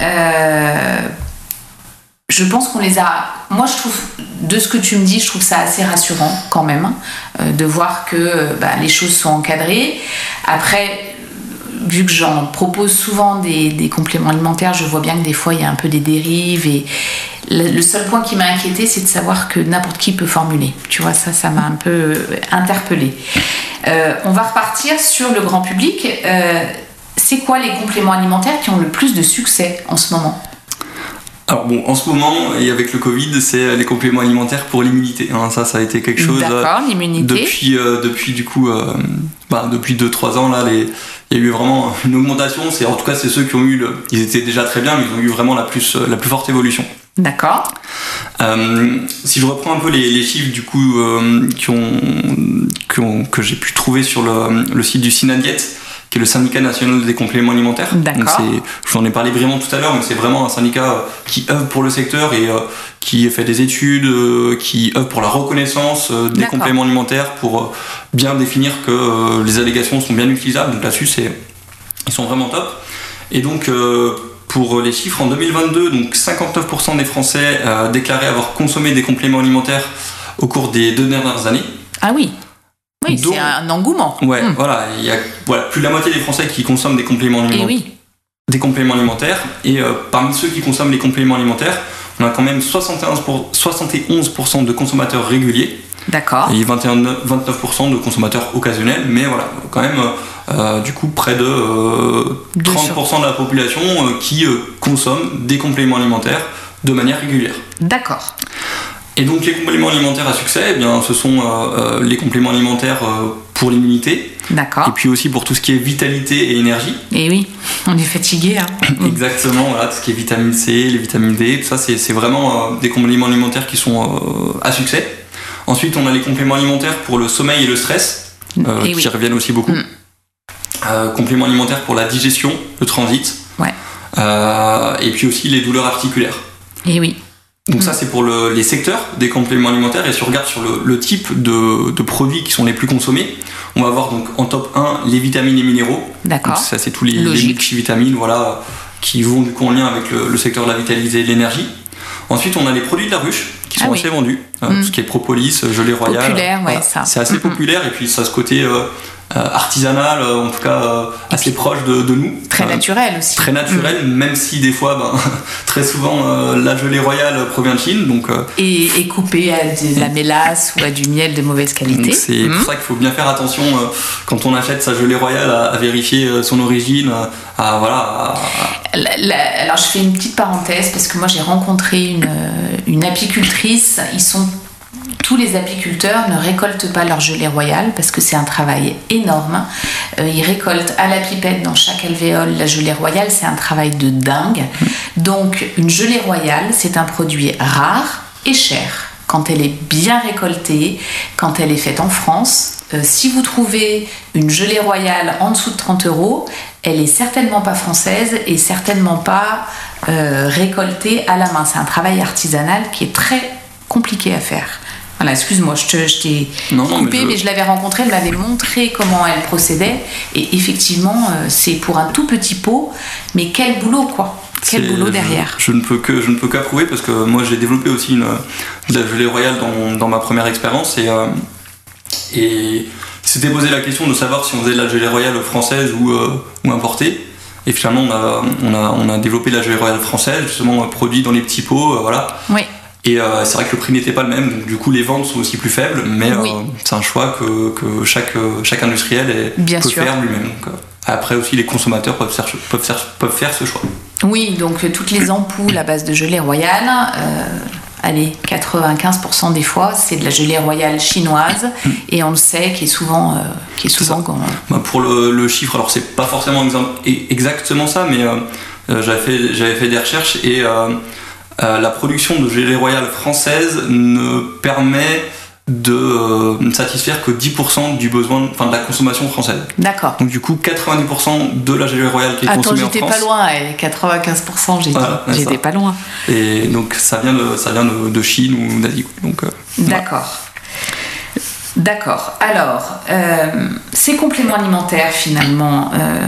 [SPEAKER 1] Euh, je pense qu'on les a. Moi, je trouve, de ce que tu me dis, je trouve ça assez rassurant quand même, hein, euh, de voir que euh, bah, les choses sont encadrées. Après, vu que j'en propose souvent des, compléments alimentaires, je vois bien que des fois il y a un peu des dérives et le, seul point qui m'a inquiété, c'est de savoir que n'importe qui peut formuler. Tu vois, ça, ça m'a un peu euh, interpellée. On va repartir sur le grand public. C'est quoi les compléments alimentaires qui ont le plus de succès en ce moment?
[SPEAKER 2] Alors bon, en ce moment, et avec le Covid, c'est les compléments alimentaires pour l'immunité. hein. ça, ça a été quelque chose euh,
[SPEAKER 1] D'accord, l'immunité.
[SPEAKER 2] depuis, euh, depuis du coup, euh, bah, depuis 2-3 ans là, les, il y a eu vraiment une augmentation. C'est en tout cas, c'est ceux qui ont eu, le, ils étaient déjà très bien, mais ils ont eu vraiment la plus, la plus forte évolution.
[SPEAKER 1] D'accord.
[SPEAKER 2] Euh, si je reprends un peu les, les chiffres du coup euh, qui ont, qui ont- que j'ai pu trouver sur le, le site du Synadiet, qui est le syndicat national des compléments alimentaires.
[SPEAKER 1] D'accord.
[SPEAKER 2] Je vous en ai parlé brièvement tout à l'heure, mais c'est vraiment un syndicat euh, qui œuvre pour le secteur et euh, qui fait des études, euh, qui œuvre pour la reconnaissance des compléments alimentaires, pour bien définir que les allégations sont bien utilisables. Donc là-dessus, c'est ils sont vraiment top. Et donc, pour les chiffres, en 2022, donc 59% des Français déclaraient avoir consommé des compléments alimentaires au cours des deux dernières années.
[SPEAKER 1] Ah oui. Oui, c'est un engouement.
[SPEAKER 2] Ouais,
[SPEAKER 1] Hmm.
[SPEAKER 2] voilà, il y a voilà, plus de la moitié des Français qui consomment des compléments,
[SPEAKER 1] Et
[SPEAKER 2] alimentaires
[SPEAKER 1] oui.
[SPEAKER 2] des compléments alimentaires. Et euh, parmi ceux qui consomment les compléments alimentaires, on a quand même 71 pour- 71% de consommateurs réguliers
[SPEAKER 1] D'accord.
[SPEAKER 2] et 21 29% de consommateurs occasionnels. Mais voilà, quand même, euh, du coup, près de euh,
[SPEAKER 1] Deux
[SPEAKER 2] 30% de la population euh, qui euh, consomme des compléments alimentaires de manière régulière.
[SPEAKER 1] D'accord.
[SPEAKER 2] Et donc les compléments alimentaires à succès, eh bien, ce sont euh, euh, les compléments alimentaires euh, pour l'immunité, et
[SPEAKER 1] D'accord.
[SPEAKER 2] puis aussi pour tout ce qui est vitalité et énergie.
[SPEAKER 1] Et oui, on est fatigué. Hein.
[SPEAKER 2] Exactement, voilà, tout ce qui est vitamine C, les vitamines D, tout ça, c'est c'est vraiment euh, des compléments alimentaires qui sont à succès. Ensuite, on a les compléments alimentaires pour le sommeil et le stress,
[SPEAKER 1] Et
[SPEAKER 2] qui
[SPEAKER 1] oui.
[SPEAKER 2] reviennent aussi beaucoup.
[SPEAKER 1] Mm.
[SPEAKER 2] Compléments alimentaires pour la digestion, le transit.
[SPEAKER 1] Ouais.
[SPEAKER 2] Et puis aussi les douleurs articulaires.
[SPEAKER 1] Et oui.
[SPEAKER 2] Donc
[SPEAKER 1] Mm.
[SPEAKER 2] ça c'est pour le- les secteurs des compléments alimentaires et si on regarde sur le, le type de, de produits qui sont les plus consommés, on va avoir donc en top 1 les vitamines et minéraux.
[SPEAKER 1] D'accord.
[SPEAKER 2] Donc ça c'est tous les, les multivitamines voilà, qui vont du coup en lien avec le, le secteur de la vitalité et de l'énergie. Ensuite on a les produits de la ruche qui sont
[SPEAKER 1] Ah oui.
[SPEAKER 2] assez vendus, euh,
[SPEAKER 1] Mm.
[SPEAKER 2] tout ce qui est propolis, gelée royale.
[SPEAKER 1] Populaire, ouais, ça.
[SPEAKER 2] C'est assez
[SPEAKER 1] Mm, mm.
[SPEAKER 2] populaire et puis ça a ce côté euh, euh, artisanal, euh, en tout cas euh, assez proche de, de nous.
[SPEAKER 1] Très
[SPEAKER 2] Euh,
[SPEAKER 1] naturel aussi.
[SPEAKER 2] très naturel, même si des fois, ben, très souvent, euh, la gelée royale provient de Chine, donc euh,
[SPEAKER 1] Et, et coupé à de la mélasse ou à du miel de mauvaise qualité.
[SPEAKER 2] c'est pour ça qu'il faut bien faire attention euh, quand on achète sa gelée royale à, à vérifier euh, son origine, euh, à voilà. à-
[SPEAKER 1] La- la- alors je fais une petite parenthèse parce que moi j'ai rencontré une, euh, une apicultrice. Ils sont tous les apiculteurs ne récoltent pas leur gelée royale parce que c'est un travail énorme. Euh, ils récoltent à la pipette dans chaque alvéole la gelée royale. C'est un travail de dingue. Donc une gelée royale c'est un produit rare et cher quand elle est bien récoltée, quand elle est faite en France. Euh, si vous trouvez une gelée royale en dessous de 30 euros, elle est certainement pas française et certainement pas euh, récoltée à la main. C'est un travail artisanal qui est très compliqué à faire. Voilà, excuse-moi, je te- je t'ai
[SPEAKER 2] Non,
[SPEAKER 1] coupé,
[SPEAKER 2] mais je,
[SPEAKER 1] l'avais rencontrée, elle m'avait montré comment elle procédait. Et effectivement, euh, c'est pour un tout petit pot, mais quel boulot, quoi. Quel boulot derrière.
[SPEAKER 2] Je, ne peux que je ne peux qu'approuver parce que moi j'ai développé aussi une, de la gelée royale dans, dans ma première expérience et euh, et s'était posé la question de savoir si on faisait de la gelée royale française ou, euh, ou importée. Et finalement, on a, on, a, on a développé de la gelée royale française, justement euh, produite dans les petits pots, euh, voilà.
[SPEAKER 1] Oui,
[SPEAKER 2] Et euh, c'est vrai que le prix n'était pas le même, donc du coup les ventes sont aussi plus faibles, mais
[SPEAKER 1] Oui.
[SPEAKER 2] c'est un choix que, que chaque, chaque industriel est-
[SPEAKER 1] Bien
[SPEAKER 2] peut
[SPEAKER 1] sûr.
[SPEAKER 2] faire lui-même. Après aussi, les consommateurs peuvent faire, peuvent faire, peuvent faire ce choix.
[SPEAKER 1] Oui, donc euh, toutes les ampoules à base de gelée royale, euh, allez, 95% des fois, c'est de la gelée royale chinoise et on le sait qui est souvent, euh, qui est.
[SPEAKER 2] C'est
[SPEAKER 1] souvent quand-
[SPEAKER 2] Bah, pour le, le chiffre, alors c'est pas forcément exactement ça, mais euh, j'avais fait, fait des recherches et la production de gelée royale française ne permet de euh, ne satisfaire que 10% du besoin, enfin de la consommation française.
[SPEAKER 1] D'accord.
[SPEAKER 2] Donc du coup, 90% de la gelée royale qui est
[SPEAKER 1] Attends,
[SPEAKER 2] consommée en
[SPEAKER 1] j'étais
[SPEAKER 2] France.
[SPEAKER 1] pas loin, eh, 95%, j'ai
[SPEAKER 2] Voilà,
[SPEAKER 1] J'étais pas loin.
[SPEAKER 2] Et donc ça vient de, ça vient de, de Chine ou d'Asie. Donc, euh,
[SPEAKER 1] D'accord. D'accord. Alors, euh, ces compléments alimentaires, finalement, euh,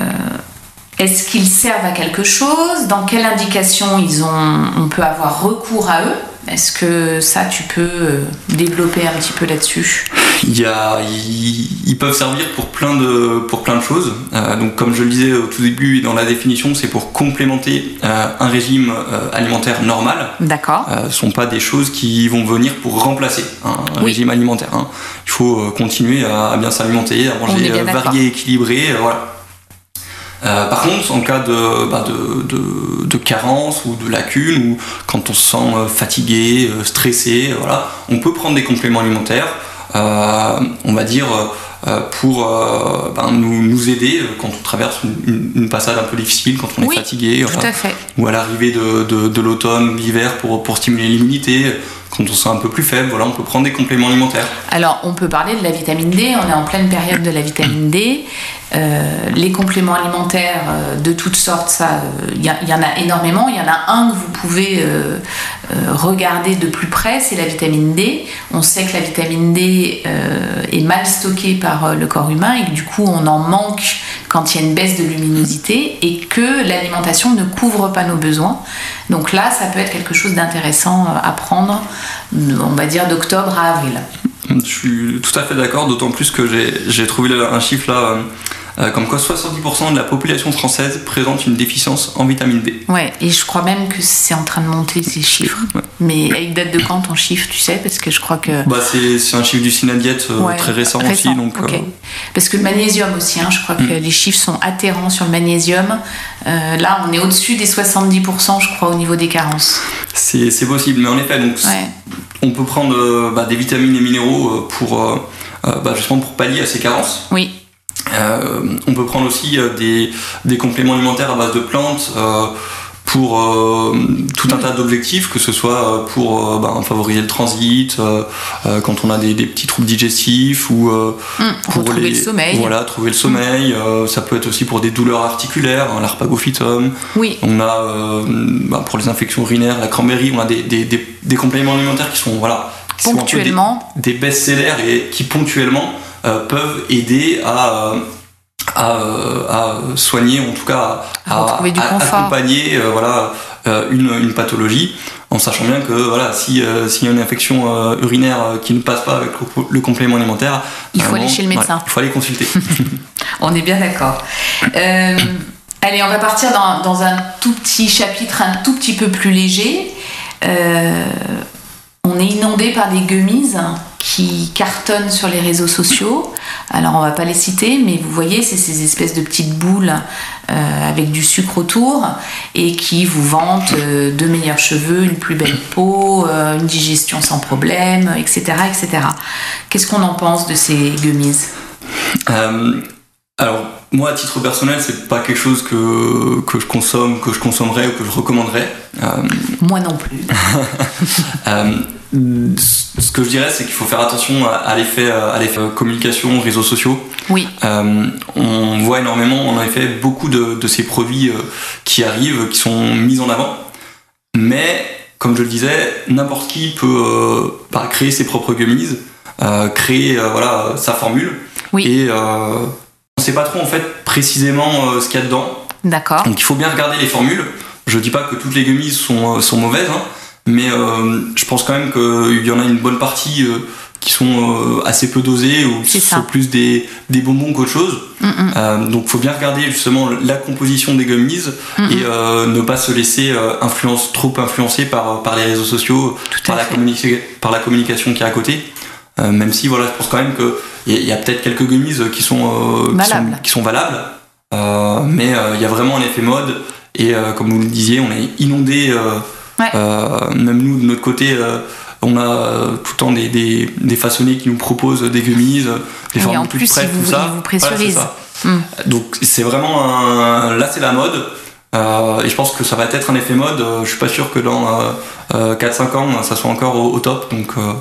[SPEAKER 1] est-ce qu'ils servent à quelque chose? Dans quelle indication ils ont, on peut avoir recours à eux? Est-ce que ça, tu peux euh, développer un petit peu là-dessus
[SPEAKER 2] Il y a, ils, ils peuvent servir pour plein de, pour plein de choses. Euh, donc, comme je le disais au tout début et dans la définition, c'est pour complémenter euh, un régime euh, alimentaire normal.
[SPEAKER 1] D'accord.
[SPEAKER 2] Ce sont pas des choses qui vont venir pour remplacer un
[SPEAKER 1] Oui.
[SPEAKER 2] régime alimentaire. hein. Il faut continuer à, à bien s'alimenter, à manger varié, équilibré, voilà. Euh, par contre, en cas de, bah, de, de- de carence ou de lacune, ou quand on se sent euh, fatigué, euh, stressé, voilà, on peut prendre des compléments alimentaires, euh, on va dire, pour ben, nous, nous aider quand on traverse une, une- passade un peu difficile, quand on
[SPEAKER 1] Oui,
[SPEAKER 2] est fatigué,
[SPEAKER 1] Tout
[SPEAKER 2] voilà.
[SPEAKER 1] à fait.
[SPEAKER 2] ou à l'arrivée de, l'automne ou de l'hiver pour, pour stimuler l'immunité, quand on se sent un peu plus faible, voilà, on peut prendre des compléments alimentaires.
[SPEAKER 1] Alors, on peut parler de la vitamine D. On est en pleine période de la vitamine D. Euh, les compléments alimentaires euh, de toutes sortes, ça, il y, en a énormément. Il y en a un que vous pouvez euh, euh, regarder de plus près, c'est la vitamine D. On sait que la vitamine D euh, est mal stockée par euh, le corps humain et que du coup, on en manque quand il y a une baisse de luminosité et que l'alimentation ne couvre pas nos besoins. Donc là, ça peut être quelque chose d'intéressant euh, à prendre, on va dire d'octobre à avril.
[SPEAKER 2] Je suis tout à fait d'accord, d'autant plus que j'ai trouvé un chiffre là, euh, euh, comme quoi 70% de la population française présente une déficience en vitamine D.
[SPEAKER 1] Ouais, et je crois même que c'est en train de monter ces chiffres.
[SPEAKER 2] Ouais.
[SPEAKER 1] Mais il date de quand ton chiffre, tu sais? Parce que je crois que.
[SPEAKER 2] Bah, c'est un chiffre du Synadiet euh,
[SPEAKER 1] Ouais,
[SPEAKER 2] très récent, aussi, donc
[SPEAKER 1] ok.
[SPEAKER 2] euh,
[SPEAKER 1] Parce que le magnésium aussi, hein, je crois que les chiffres sont atterrants sur le magnésium. Euh, là, on est au-dessus des 70%, je crois, au niveau des carences.
[SPEAKER 2] c'est possible. Mais en effet, donc,
[SPEAKER 1] Ouais.
[SPEAKER 2] on peut prendre euh, bah, des vitamines et minéraux euh, pour, euh, euh, bah, justement pour pallier à ces carences.
[SPEAKER 1] Oui,
[SPEAKER 2] Euh, on peut prendre aussi euh, des, des compléments alimentaires à base de plantes euh, pour euh, tout un tas d'objectifs, que ce soit euh, pour euh, ben, favoriser le transit, euh, euh, quand on a des, des petits troubles digestifs ou euh,
[SPEAKER 1] Hum,
[SPEAKER 2] pour
[SPEAKER 1] retrouver
[SPEAKER 2] les-
[SPEAKER 1] le sommeil.
[SPEAKER 2] Voilà, trouver le sommeil. euh, ça peut être aussi pour des douleurs articulaires, hein, l'arpagophytum.
[SPEAKER 1] Oui,
[SPEAKER 2] On a euh, ben, pour les infections urinaires, la cranberry. On a des, des, des- des compléments alimentaires qui sont voilà qui sont des- best-sellers et qui ponctuellement euh, peuvent aider à, euh, à, euh, à soigner, en tout cas
[SPEAKER 1] À
[SPEAKER 2] accompagner euh, voilà, euh, une, une pathologie, en sachant bien que voilà, si, euh, s'il y a une infection euh, urinaire euh, qui ne passe pas avec le, le complément alimentaire,
[SPEAKER 1] Il faut aller chez le médecin.
[SPEAKER 2] ouais, il faut aller consulter.
[SPEAKER 1] On est bien d'accord. Euh, allez, on va partir dans, dans un tout petit chapitre, un tout petit peu plus léger. Euh, on est inondé par des gummies qui cartonnent sur les réseaux sociaux. Alors, on va pas les citer, mais vous voyez, c'est ces espèces de petites boules euh, avec du sucre autour et qui vous vantent euh, de meilleurs cheveux, une plus belle peau, euh, une digestion sans problème, etc., etc. Qu'est-ce qu'on en pense de ces gummies
[SPEAKER 2] alors, moi, à titre personnel, c'est pas quelque chose que, que je consomme, que je consommerais ou que je recommanderais.
[SPEAKER 1] Moi non plus.
[SPEAKER 2] Euh, ce que je dirais, c'est qu'il faut faire attention à, l'effet, à l'effet communication, réseaux sociaux.
[SPEAKER 1] Oui.
[SPEAKER 2] Euh, on voit énormément, en effet, beaucoup de, de ces produits euh, qui arrivent, qui sont mis en avant. Mais, comme je le disais, n'importe qui peut euh, bah, créer ses propres gummies, euh, créer euh, voilà, sa formule.
[SPEAKER 1] Oui.
[SPEAKER 2] Et euh, on ne sait pas trop, en fait, précisément euh, ce qu'il y a dedans.
[SPEAKER 1] D'accord.
[SPEAKER 2] Donc il faut bien regarder les formules. Je dis pas que toutes les gummies sont, euh, sont mauvaises, hein, mais euh, je pense quand même qu'il y en a une bonne partie euh, qui sont euh, assez peu dosées ou qui sont plus des, des bonbons qu'autre chose.
[SPEAKER 1] Mm, mm.
[SPEAKER 2] Euh, donc faut bien regarder justement la composition des gummies
[SPEAKER 1] Mm,
[SPEAKER 2] et euh, ne pas se laisser euh, influence, trop influencer par, par les réseaux sociaux,
[SPEAKER 1] Tout
[SPEAKER 2] par la, par la communication qui est à côté. Euh, même si voilà, je pense quand même qu'il y a, il y a peut-être quelques gummies qui sont, euh, qui sont, qui sont valables. Euh, mais euh, il y a vraiment un effet mode et euh, comme vous le disiez, on est inondé. Euh,
[SPEAKER 1] Ouais.
[SPEAKER 2] même nous de notre côté, euh, on a euh, tout le temps des, des, des façonnés qui nous proposent des gummies, des
[SPEAKER 1] en
[SPEAKER 2] toutes
[SPEAKER 1] plus,
[SPEAKER 2] prêtes,
[SPEAKER 1] vous-
[SPEAKER 2] tout ça.
[SPEAKER 1] ils vous pressurisent.
[SPEAKER 2] Voilà, c'est ça.
[SPEAKER 1] Mm.
[SPEAKER 2] Donc c'est vraiment un... là c'est la mode. Euh, et je pense que ça va être un effet mode. Je suis pas sûr que dans euh, euh, 4-5 ans ça soit encore au, au top. Donc euh,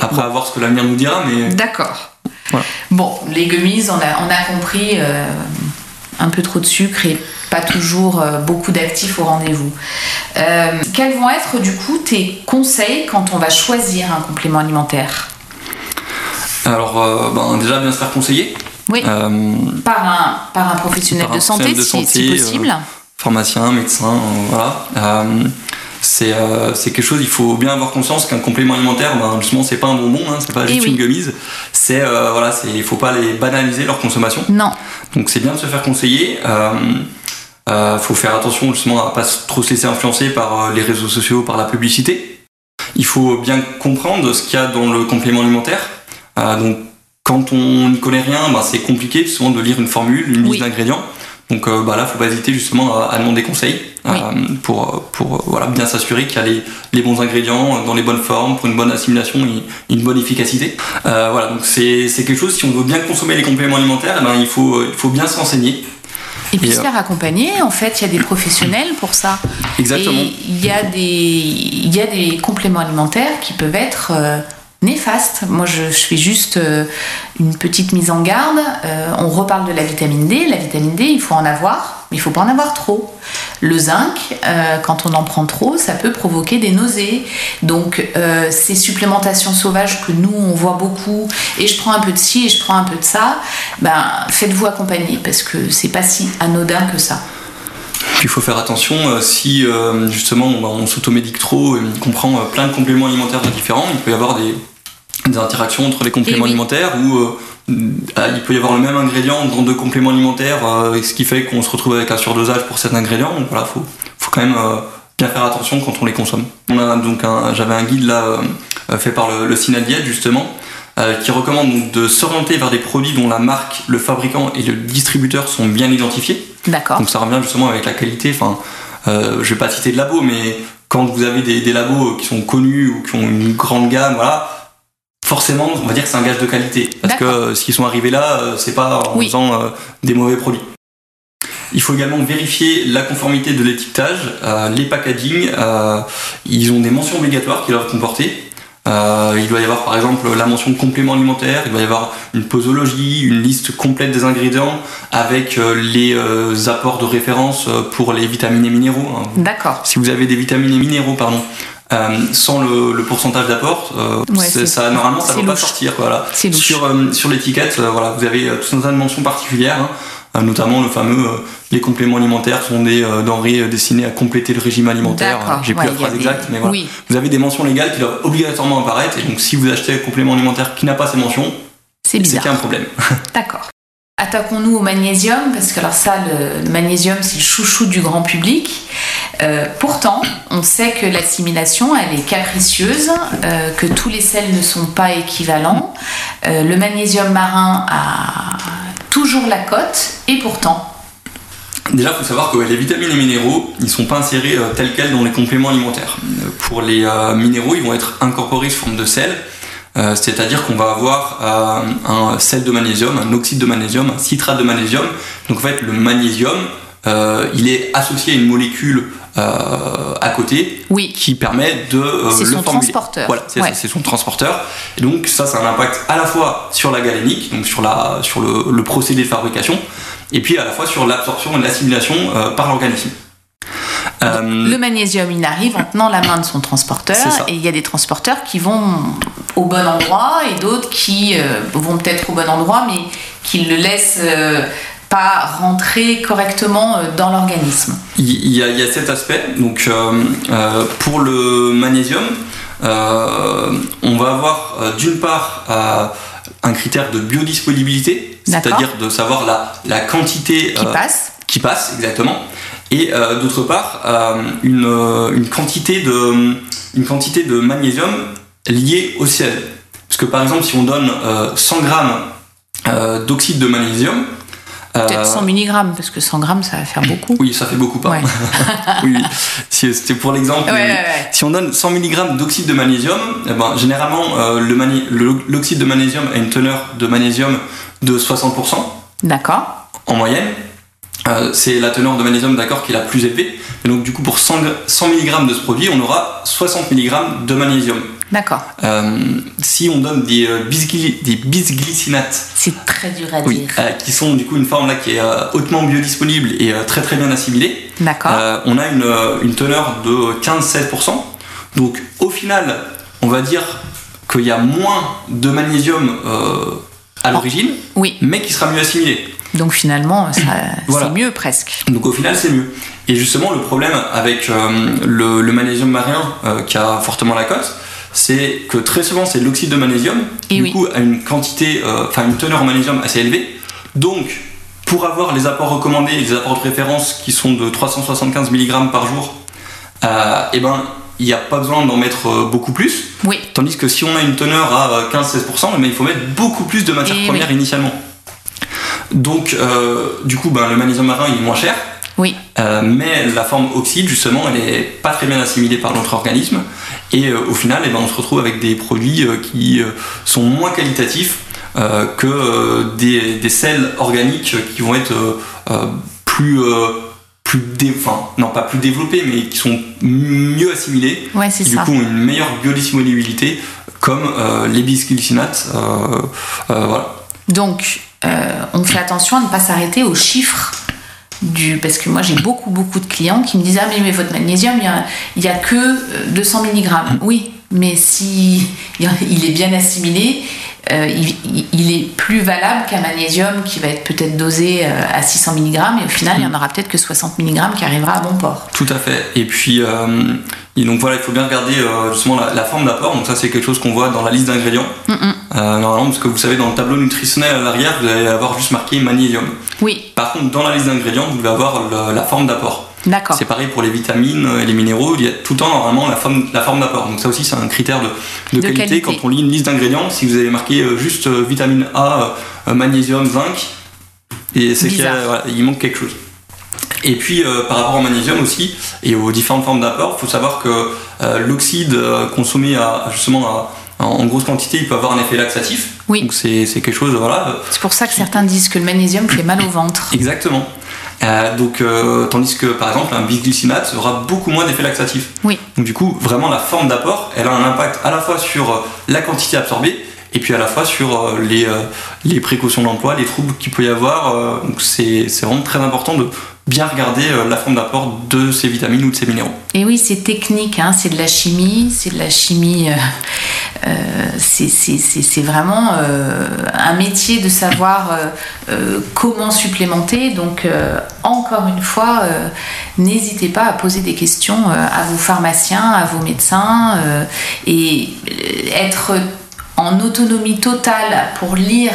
[SPEAKER 2] après à voir ce que l'avenir nous dira, mais
[SPEAKER 1] D'accord.
[SPEAKER 2] Voilà.
[SPEAKER 1] Bon, les gummies, on a, on a compris un peu trop de sucre et pas toujours euh, beaucoup d'actifs au rendez-vous. Euh, quels vont être du coup tes conseils quand on va choisir un complément alimentaire?
[SPEAKER 2] Alors euh, ben, déjà bien se faire conseiller.
[SPEAKER 1] Oui.
[SPEAKER 2] Euh,
[SPEAKER 1] Par un, par un professionnel
[SPEAKER 2] Par un
[SPEAKER 1] de santé,
[SPEAKER 2] de
[SPEAKER 1] si,
[SPEAKER 2] santé,
[SPEAKER 1] si possible.
[SPEAKER 2] pharmacien, médecin, voilà. C'est c'est quelque chose, il faut bien avoir conscience qu'un complément alimentaire, ben, justement, c'est pas un bonbon, hein, c'est pas
[SPEAKER 1] Eh
[SPEAKER 2] juste
[SPEAKER 1] oui.
[SPEAKER 2] une gummise. C'est voilà, il faut pas les banaliser leur consommation.
[SPEAKER 1] Non.
[SPEAKER 2] Donc c'est bien de se faire conseiller. Euh, faut faire attention justement à pas trop se laisser influencer par euh, les réseaux sociaux, par la publicité. Il faut bien comprendre ce qu'il y a dans le complément alimentaire. Euh, donc quand on n'y connaît rien, ben, c'est compliqué souvent de lire une formule, une
[SPEAKER 1] Oui.
[SPEAKER 2] liste d'ingrédients. Donc euh, bah là, faut pas hésiter justement à, à demander conseil euh, pour, pour voilà, bien s'assurer qu'il y a les, les bons ingrédients dans les bonnes formes pour une bonne assimilation et une bonne efficacité. Voilà, donc c'est c'est quelque chose, si on veut bien consommer les compléments alimentaires, eh ben, il, faut, il faut bien se renseigner.
[SPEAKER 1] Et puis
[SPEAKER 2] Et,
[SPEAKER 1] se
[SPEAKER 2] euh,
[SPEAKER 1] faire accompagner, en fait, il y a des professionnels pour ça.
[SPEAKER 2] Exactement.
[SPEAKER 1] Il y, a des, y a des compléments alimentaires qui peuvent être euh, néfastes. Moi, je, je fais juste euh, une petite mise en garde. Euh, on reparle de la vitamine D. La vitamine D, il faut en avoir, mais il faut pas en avoir trop. Le zinc, euh, quand on en prend trop, ça peut provoquer des nausées. Donc, euh, ces supplémentations sauvages que nous, on voit beaucoup, et je prends un peu de ci et je prends un peu de ça, ben, faites-vous accompagner parce que c'est pas si anodin que ça.
[SPEAKER 2] Il faut faire attention euh, si justement on, on s'automédique trop et qu'on prend plein de compléments alimentaires différents, il peut y avoir des, des interactions entre les compléments
[SPEAKER 1] oui.
[SPEAKER 2] alimentaires ou il peut y avoir le même ingrédient dans deux compléments alimentaires, euh, ce qui fait qu'on se retrouve avec un surdosage pour certains ingrédients. Donc voilà, faut, faut quand même euh, bien faire attention quand on les consomme. On a donc un- j'avais un guide là euh, fait par le, le justement. qui recommande donc de s'orienter vers des produits dont la marque, le fabricant et le distributeur sont bien identifiés.
[SPEAKER 1] D'accord.
[SPEAKER 2] Donc ça revient justement avec la qualité. Enfin, euh, je vais pas citer de labo, mais quand vous avez des, des labos qui sont connus ou qui ont une grande gamme, voilà, forcément, on va dire que c'est un gage de qualité. Parce que
[SPEAKER 1] D'accord.
[SPEAKER 2] euh, s'ils sont arrivés là, euh, c'est pas en
[SPEAKER 1] Oui.
[SPEAKER 2] faisant euh, des mauvais produits. Il faut également vérifier la conformité de l'étiquetage, euh, les packaging. euh, ils ont des mentions obligatoires qui doivent comporter. Il doit y avoir par exemple la mention complément alimentaire, il doit y avoir une posologie, une liste complète des ingrédients avec les apports de référence pour les vitamines et minéraux. hein.
[SPEAKER 1] D'accord.
[SPEAKER 2] Si vous avez des vitamines et minéraux, pardon, euh, sans le, le pourcentage d'apport, euh,
[SPEAKER 1] Ouais,
[SPEAKER 2] ça normalement ça ne pas
[SPEAKER 1] louche.
[SPEAKER 2] sortir. Voilà. Sur, euh, sur l'étiquette, euh, voilà, vous avez euh, tout un tas de mentions particulières, hein, euh, notamment le fameux euh, les compléments alimentaires sont des euh, denrées destinées à compléter le régime alimentaire. J'ai plus la phrase
[SPEAKER 1] des-
[SPEAKER 2] exacte, mais voilà.
[SPEAKER 1] Oui,
[SPEAKER 2] Vous avez des mentions légales qui doivent obligatoirement apparaître, et donc si vous achetez un complément alimentaire qui n'a pas ces mentions,
[SPEAKER 1] c'est
[SPEAKER 2] qu'il y a un problème.
[SPEAKER 1] D'accord. Attaquons-nous au magnésium, parce que alors ça, le, magnésium, c'est le chouchou du grand public. Euh, pourtant, on sait que l'assimilation, elle est capricieuse, euh, que tous les sels ne sont pas équivalents. Euh, le magnésium marin a toujours la cote, et pourtant,
[SPEAKER 2] Déjà, il faut savoir que les vitamines et minéraux, ils sont pas insérés tels quels dans les compléments alimentaires. Pour les minéraux, ils vont être incorporés sous forme de sel, euh, c'est-à-dire qu'on va avoir euh, un sel de magnésium, un oxyde de magnésium, un citrate de magnésium. Donc en fait, le magnésium, euh, il est associé à une molécule euh, à côté
[SPEAKER 1] oui,
[SPEAKER 2] qui permet de euh,
[SPEAKER 1] c'est
[SPEAKER 2] le
[SPEAKER 1] son
[SPEAKER 2] formuler.
[SPEAKER 1] transporteur.
[SPEAKER 2] Voilà, c'est
[SPEAKER 1] Ouais.
[SPEAKER 2] son transporteur. Et donc ça, ça a un impact à la fois sur la galénique, donc sur, la, sur le, le procédé de fabrication, et puis à la fois sur l'absorption et l'assimilation euh, par l'organisme. Euh,
[SPEAKER 1] Le magnésium, il arrive en tenant la main de son transporteur, et il y a des transporteurs qui vont au bon endroit et d'autres qui euh, vont peut-être au bon endroit, mais qui le laissent euh, pas rentrer correctement dans l'organisme.
[SPEAKER 2] Il y, a, il y a cet aspect. Donc, euh, euh, pour le magnésium, euh, on va avoir d'une part un critère de biodisponibilité, c'est-à-dire de savoir la, la quantité
[SPEAKER 1] Qui passe
[SPEAKER 2] qui passe exactement, et euh, d'autre part euh, une, euh, une quantité de une quantité de magnésium liée au ciel. Parce que par exemple, si on donne euh, 100 grammes d'oxyde de magnésium,
[SPEAKER 1] Peut-être 100 mg, parce que 100 grammes, ça va faire beaucoup.
[SPEAKER 2] oui, ça fait beaucoup pas.
[SPEAKER 1] Ouais.
[SPEAKER 2] oui, oui. Si- C'était pour l'exemple.
[SPEAKER 1] Ouais, ouais.
[SPEAKER 2] Si on donne 100 mg d'oxyde de magnésium, eh ben, généralement, euh, l'oxyde de magnésium a une teneur de magnésium de 60%
[SPEAKER 1] D'accord.
[SPEAKER 2] en moyenne. Euh, c'est la teneur de magnésium d'accord qui est la plus élevée. Et donc du coup pour 100, gr- 100 mg de ce produit, on aura 60 mg de magnésium.
[SPEAKER 1] D'accord.
[SPEAKER 2] Euh, si on donne des, euh, bisgly- des bisglycinates,
[SPEAKER 1] C'est très dur à
[SPEAKER 2] oui,
[SPEAKER 1] dire.
[SPEAKER 2] euh, qui sont du coup une forme là qui est hautement biodisponible et très très bien assimilée,
[SPEAKER 1] D'accord.
[SPEAKER 2] on a une, une teneur de 15-16%. Donc au final, on va dire qu'il y a moins de magnésium à l'origine,
[SPEAKER 1] oui.
[SPEAKER 2] mais qui sera mieux assimilé.
[SPEAKER 1] Donc finalement,
[SPEAKER 2] Voilà.
[SPEAKER 1] c'est mieux presque.
[SPEAKER 2] Donc au final, c'est mieux. Et justement, le problème avec euh, le, le magnésium marin euh, qui a fortement la cote, c'est que très souvent, c'est de l'oxyde de magnésium,
[SPEAKER 1] Et
[SPEAKER 2] du
[SPEAKER 1] oui.
[SPEAKER 2] coup, a une quantité, euh, enfin une teneur en magnésium assez élevée. Donc, pour avoir les apports recommandés, les apports de référence qui sont de 375 mg par jour, euh, eh ben, il n'y a pas besoin d'en mettre euh, beaucoup plus.
[SPEAKER 1] Oui.
[SPEAKER 2] Tandis que si on a une teneur à euh, 15-16%, eh ben, il faut mettre beaucoup plus de matières
[SPEAKER 1] Et
[SPEAKER 2] premières
[SPEAKER 1] oui.
[SPEAKER 2] initialement. Donc, euh, du coup, ben, le magnésium marin il est moins cher.
[SPEAKER 1] Oui.
[SPEAKER 2] Euh, mais la forme oxyde, justement, elle est pas très bien assimilée par notre organisme. Et euh, au final, eh ben, on se retrouve avec des produits euh, qui euh, sont moins qualitatifs euh, que euh, des, des sels organiques qui vont être euh, euh, plus. Plus dé- enfin, non pas plus développés, mais qui sont mieux assimilés,
[SPEAKER 1] Ouais, c'est
[SPEAKER 2] qui du
[SPEAKER 1] ça.
[SPEAKER 2] coup ont une meilleure biodisponibilité, comme euh, les bisglycinates. euh, euh, voilà.
[SPEAKER 1] Donc, on fait attention à ne pas s'arrêter aux chiffres du. Parce que moi, j'ai beaucoup, beaucoup de clients qui me disent Ah, mais, mais votre magnésium, il n'y a, il y a que euh, 200 mg. Oui, mais si il est bien assimilé, euh, il, est plus valable qu'un magnésium qui va être peut-être dosé euh, à 600 mg, et au final, il y en aura peut-être que 60 mg qui arrivera à bon port.
[SPEAKER 2] Tout à fait. Et puis, euh, et donc voilà, il faut bien regarder euh, justement la, la forme d'apport. Donc ça, c'est quelque chose qu'on voit dans la liste d'ingrédients.
[SPEAKER 1] Mm-mm.
[SPEAKER 2] Euh, normalement, parce que vous savez, dans le tableau nutritionnel à l'arrière, vous allez avoir juste marqué magnésium.
[SPEAKER 1] Oui,
[SPEAKER 2] Par contre, dans la liste d'ingrédients, vous devez avoir le- la forme d'apport.
[SPEAKER 1] D'accord.
[SPEAKER 2] C'est pareil pour les vitamines et les minéraux. Il y a tout le temps normalement la forme, la forme d'apport. Donc ça aussi, c'est un critère de, de
[SPEAKER 1] De
[SPEAKER 2] qualité.
[SPEAKER 1] qualité.
[SPEAKER 2] Quand on lit une liste d'ingrédients, si vous avez marqué euh, juste euh, vitamine A, euh, magnésium, zinc, et c'est qu'il voilà, manque quelque chose. Et puis euh, par rapport au magnésium aussi et aux différentes formes d'apport, il faut savoir que euh, l'oxyde euh, consommé à, justement à- en grosse quantité, il peut avoir un effet laxatif.
[SPEAKER 1] Oui.
[SPEAKER 2] Donc c'est c'est quelque chose, voilà,
[SPEAKER 1] C'est pour ça que certains disent que le magnésium fait mal au ventre.
[SPEAKER 2] Exactement. Euh, donc, euh, tandis que par exemple un bisglycinate aura beaucoup moins d'effet laxatif.
[SPEAKER 1] Oui.
[SPEAKER 2] Donc du coup, vraiment la forme d'apport, elle a un impact à la fois sur euh, la quantité absorbée et puis à la fois sur euh, les, euh, les précautions d'emploi, les troubles qu'il peut y avoir. euh, donc c'est c'est vraiment très important de bien regarder euh, la forme d'apport de ces vitamines ou de ces minéraux.
[SPEAKER 1] Et oui, c'est technique, hein, c'est de la chimie, c'est de la chimie. euh, euh, c'est- vraiment un métier de savoir comment supplémenter. Donc, encore une fois, n'hésitez pas à poser des questions à vos pharmaciens, à vos médecins, et être en autonomie totale pour lire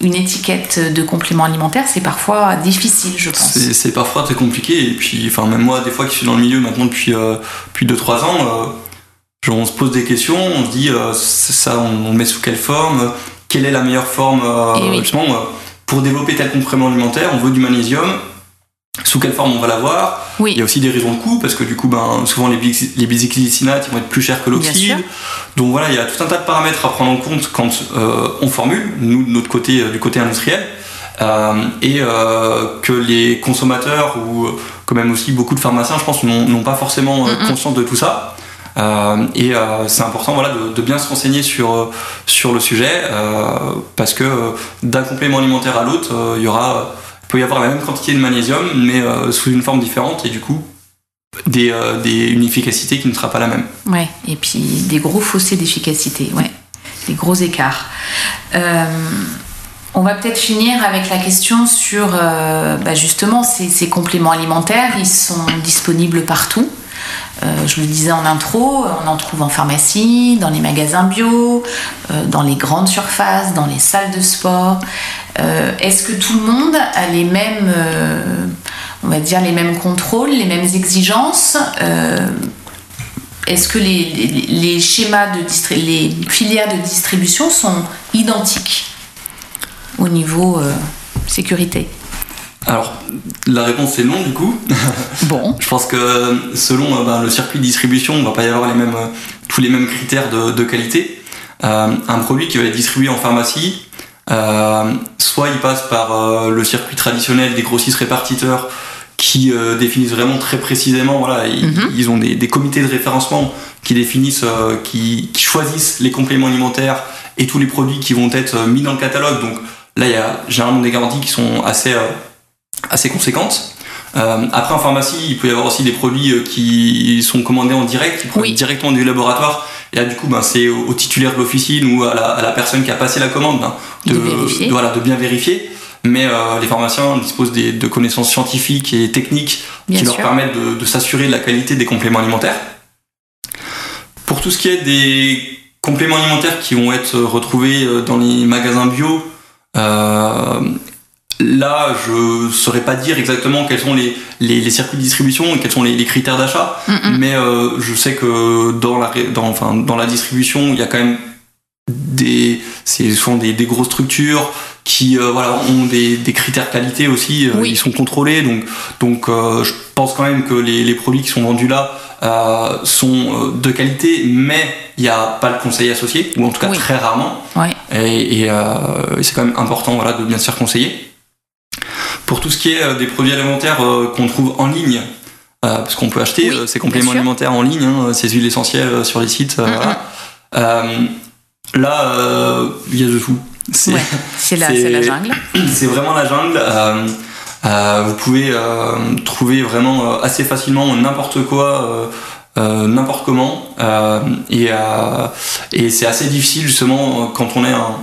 [SPEAKER 1] une étiquette de complément alimentaire, c'est parfois difficile, je pense.
[SPEAKER 2] C'est parfois très compliqué et puis enfin même moi des fois qui suis dans le milieu maintenant depuis euh, depuis 2-3 ans, euh, genre, on se pose des questions, on se dit euh, ça on, le met sous quelle forme, quelle est la meilleure forme
[SPEAKER 1] Eh oui.
[SPEAKER 2] justement pour développer tel complément alimentaire, on veut du magnésium, sous quelle forme on va l'avoir. Il y
[SPEAKER 1] Oui,
[SPEAKER 2] a aussi des raisons de coût parce que du coup, ben, souvent les, les bisglycinates ils vont être plus chers que l'oxyde. Donc voilà, il y a tout un tas de paramètres à prendre en compte quand euh, on formule, nous de notre côté, euh, du côté industriel, Euh, et euh, que les consommateurs ou quand même aussi beaucoup de pharmaciens, je pense, n'ont pas forcément conscience de tout ça. Euh, et euh, c'est important voilà, de, de bien se renseigner sur, sur le sujet euh, parce que d'un complément alimentaire à l'autre, euh, il y aura, peut y avoir la même quantité de magnésium mais euh, sous une forme différente et du coup euh, des, une efficacité qui ne sera pas la même.
[SPEAKER 1] Ouais, et puis des gros fossés d'efficacité, ouais, des gros écarts. Euh, on va peut-être finir avec la question sur bah, justement ces compléments alimentaires. Ils sont disponibles partout. Euh, je le disais en intro, on en trouve en pharmacie, dans les magasins bio, euh, dans les grandes surfaces, dans les salles de sport. Euh, Est-ce que tout le monde a les mêmes, contrôles, les mêmes exigences est-ce que les, schémas de filières de distribution sont identiques au niveau sécurité?
[SPEAKER 2] Alors, la réponse est non du coup.
[SPEAKER 1] Bon,
[SPEAKER 2] Je pense que selon euh, ben, le circuit de distribution, on va pas y avoir les mêmes, euh, tous les mêmes critères de, de qualité. Euh, un produit qui va être distribué en pharmacie, euh, soit il passe par euh, le circuit traditionnel des grossistes répartiteurs qui euh, définissent vraiment très précisément, voilà, ils,
[SPEAKER 1] Mhm.
[SPEAKER 2] ils ont des, des comités de référencement qui définissent, euh, qui, qui choisissent les compléments alimentaires et tous les produits qui vont être mis dans le catalogue. Donc là, il y a généralement des garanties qui sont assez, euh, assez conséquentes. Euh, après, en pharmacie, il peut y avoir aussi des produits euh, qui sont commandés en direct, qui proviennent directement du laboratoire. Et là, du coup, ben, c'est au, au titulaire de l'officine ou à la, à la personne qui a passé la commande ben,
[SPEAKER 1] De vérifier.
[SPEAKER 2] voilà, de bien vérifier. Mais euh, les pharmaciens disposent des- de connaissances scientifiques et techniques
[SPEAKER 1] bien
[SPEAKER 2] qui
[SPEAKER 1] sûr.
[SPEAKER 2] leur permettent de, de s'assurer de la qualité des compléments alimentaires. Pour tout ce qui est des compléments alimentaires qui vont être retrouvés euh, dans les magasins bio, euh, là, je saurais pas dire exactement quels sont les, les, les circuits de distribution et quels sont les, les critères d'achat, mais euh, je sais que dans la, dans, enfin, dans la distribution, il y a quand même des, c'est souvent des, des grosses structures qui euh, voilà, ont des, des critères qualité aussi, euh,
[SPEAKER 1] Oui.
[SPEAKER 2] ils sont contrôlés, donc, donc euh, je pense quand même que les, les produits qui sont vendus là euh, sont de qualité, mais il n'y a pas le conseil associé, ou en tout cas
[SPEAKER 1] Oui.
[SPEAKER 2] très rarement. Et, euh, et c'est quand même important voilà, de bien se faire conseiller. Pour tout ce qui est euh, des produits alimentaires euh, qu'on trouve en ligne, euh, parce qu'on peut acheter
[SPEAKER 1] Oui,
[SPEAKER 2] ces compléments alimentaires en ligne, hein, ces huiles essentielles sur les sites. voilà. Là, il y a de tout. C'est
[SPEAKER 1] Ouais, la, jungle.
[SPEAKER 2] c'est vraiment la jungle. vous pouvez trouver vraiment assez facilement n'importe quoi, euh, n'importe comment. euh, et euh, et c'est assez difficile justement quand on est un,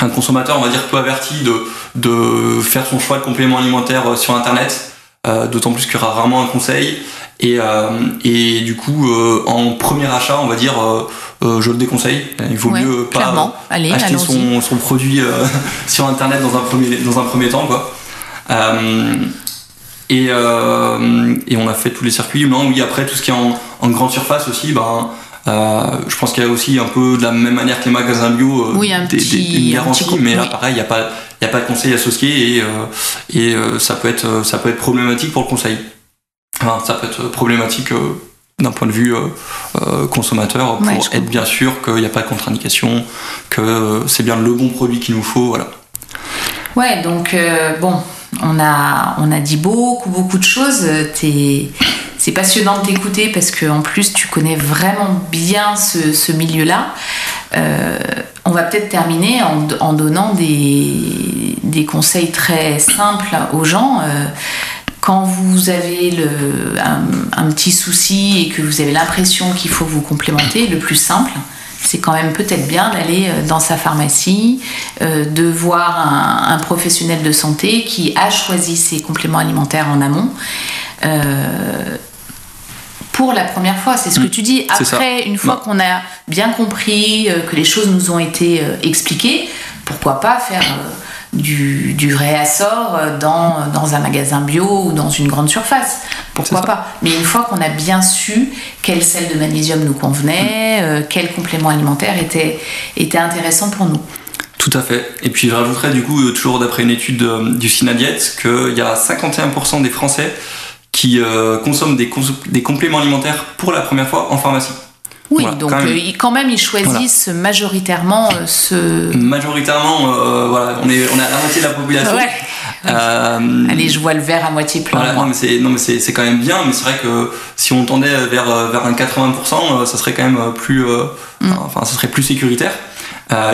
[SPEAKER 2] un consommateur, on va dire, peu averti de, de faire son choix de complément alimentaire euh, sur Internet. euh, D'autant plus qu'il y aura rarement un conseil. Et, euh, et du coup, euh, en premier achat, on va dire, je le déconseille. Il vaut
[SPEAKER 1] Ouais,
[SPEAKER 2] mieux pas.
[SPEAKER 1] Allez,
[SPEAKER 2] acheter son, son produit euh, sur internet dans un premier, dans un premier temps quoi. Euh, et, euh, et on a fait tous les circuits. Non, oui, après tout ce qui est en, en grande surface aussi, ben, je pense qu'il y a aussi un peu de la même manière que les magasins bio, euh,
[SPEAKER 1] Oui, un
[SPEAKER 2] des,
[SPEAKER 1] petit-
[SPEAKER 2] des- une
[SPEAKER 1] un
[SPEAKER 2] garantie, mais là
[SPEAKER 1] oui.
[SPEAKER 2] pareil, il n'y a pas, il y a pas de conseil associé et, euh, et euh, ça peut être, ça peut être problématique pour le conseil. Enfin, ça peut être problématique euh, d'un point de vue euh, euh, consommateur pour
[SPEAKER 1] Ouais,
[SPEAKER 2] être
[SPEAKER 1] comprends.
[SPEAKER 2] bien sûr qu'il n'y a pas de contre-indication, que euh, c'est bien le bon produit qu'il nous faut, voilà.
[SPEAKER 1] Ouais, donc euh, bon, on a, on a dit beaucoup, beaucoup de choses. T'es- C'est passionnant de t'écouter parce que en plus tu connais vraiment bien ce, milieu-là. Euh, on va peut-être terminer en, donnant des, conseils très simples aux gens. Euh, quand vous avez un petit souci et que vous avez l'impression qu'il faut vous complémenter, le plus simple, c'est quand même peut-être bien d'aller euh, dans sa pharmacie, euh, de voir un, un professionnel de santé qui a choisi ses compléments alimentaires en amont. Euh, pour la première fois, c'est ce que
[SPEAKER 2] Mm.
[SPEAKER 1] tu dis. Après, une fois qu'on a bien compris, euh, que les choses nous ont été expliquées, pourquoi pas faire du, du réassort euh, dans, dans un magasin bio ou dans une grande surface Pourquoi pas Mais une fois qu'on a bien su quel sel de magnésium nous convenait, euh, quel complément alimentaire était, était intéressant pour nous.
[SPEAKER 2] Tout à fait. Et puis je rajouterais du coup, euh, toujours d'après une étude euh, du Synadiet, qu'il y a 51% des Français qui euh, consomment des, cons- des compléments alimentaires pour la première fois en pharmacie.
[SPEAKER 1] Oui,
[SPEAKER 2] Voilà,
[SPEAKER 1] donc
[SPEAKER 2] quand même.
[SPEAKER 1] euh, ils- quand même ils choisissent majoritairement euh, ce...
[SPEAKER 2] Majoritairement, euh, voilà, on est, on est à la moitié de la population.
[SPEAKER 1] Ouais. Allez, je vois le verre à moitié plein.
[SPEAKER 2] Voilà, non mais c'est non mais c'est c'est quand même bien mais c'est vrai que si on tendait vers vers un 80% euh, ça serait quand même plus
[SPEAKER 1] Mm.
[SPEAKER 2] enfin ça serait plus sécuritaire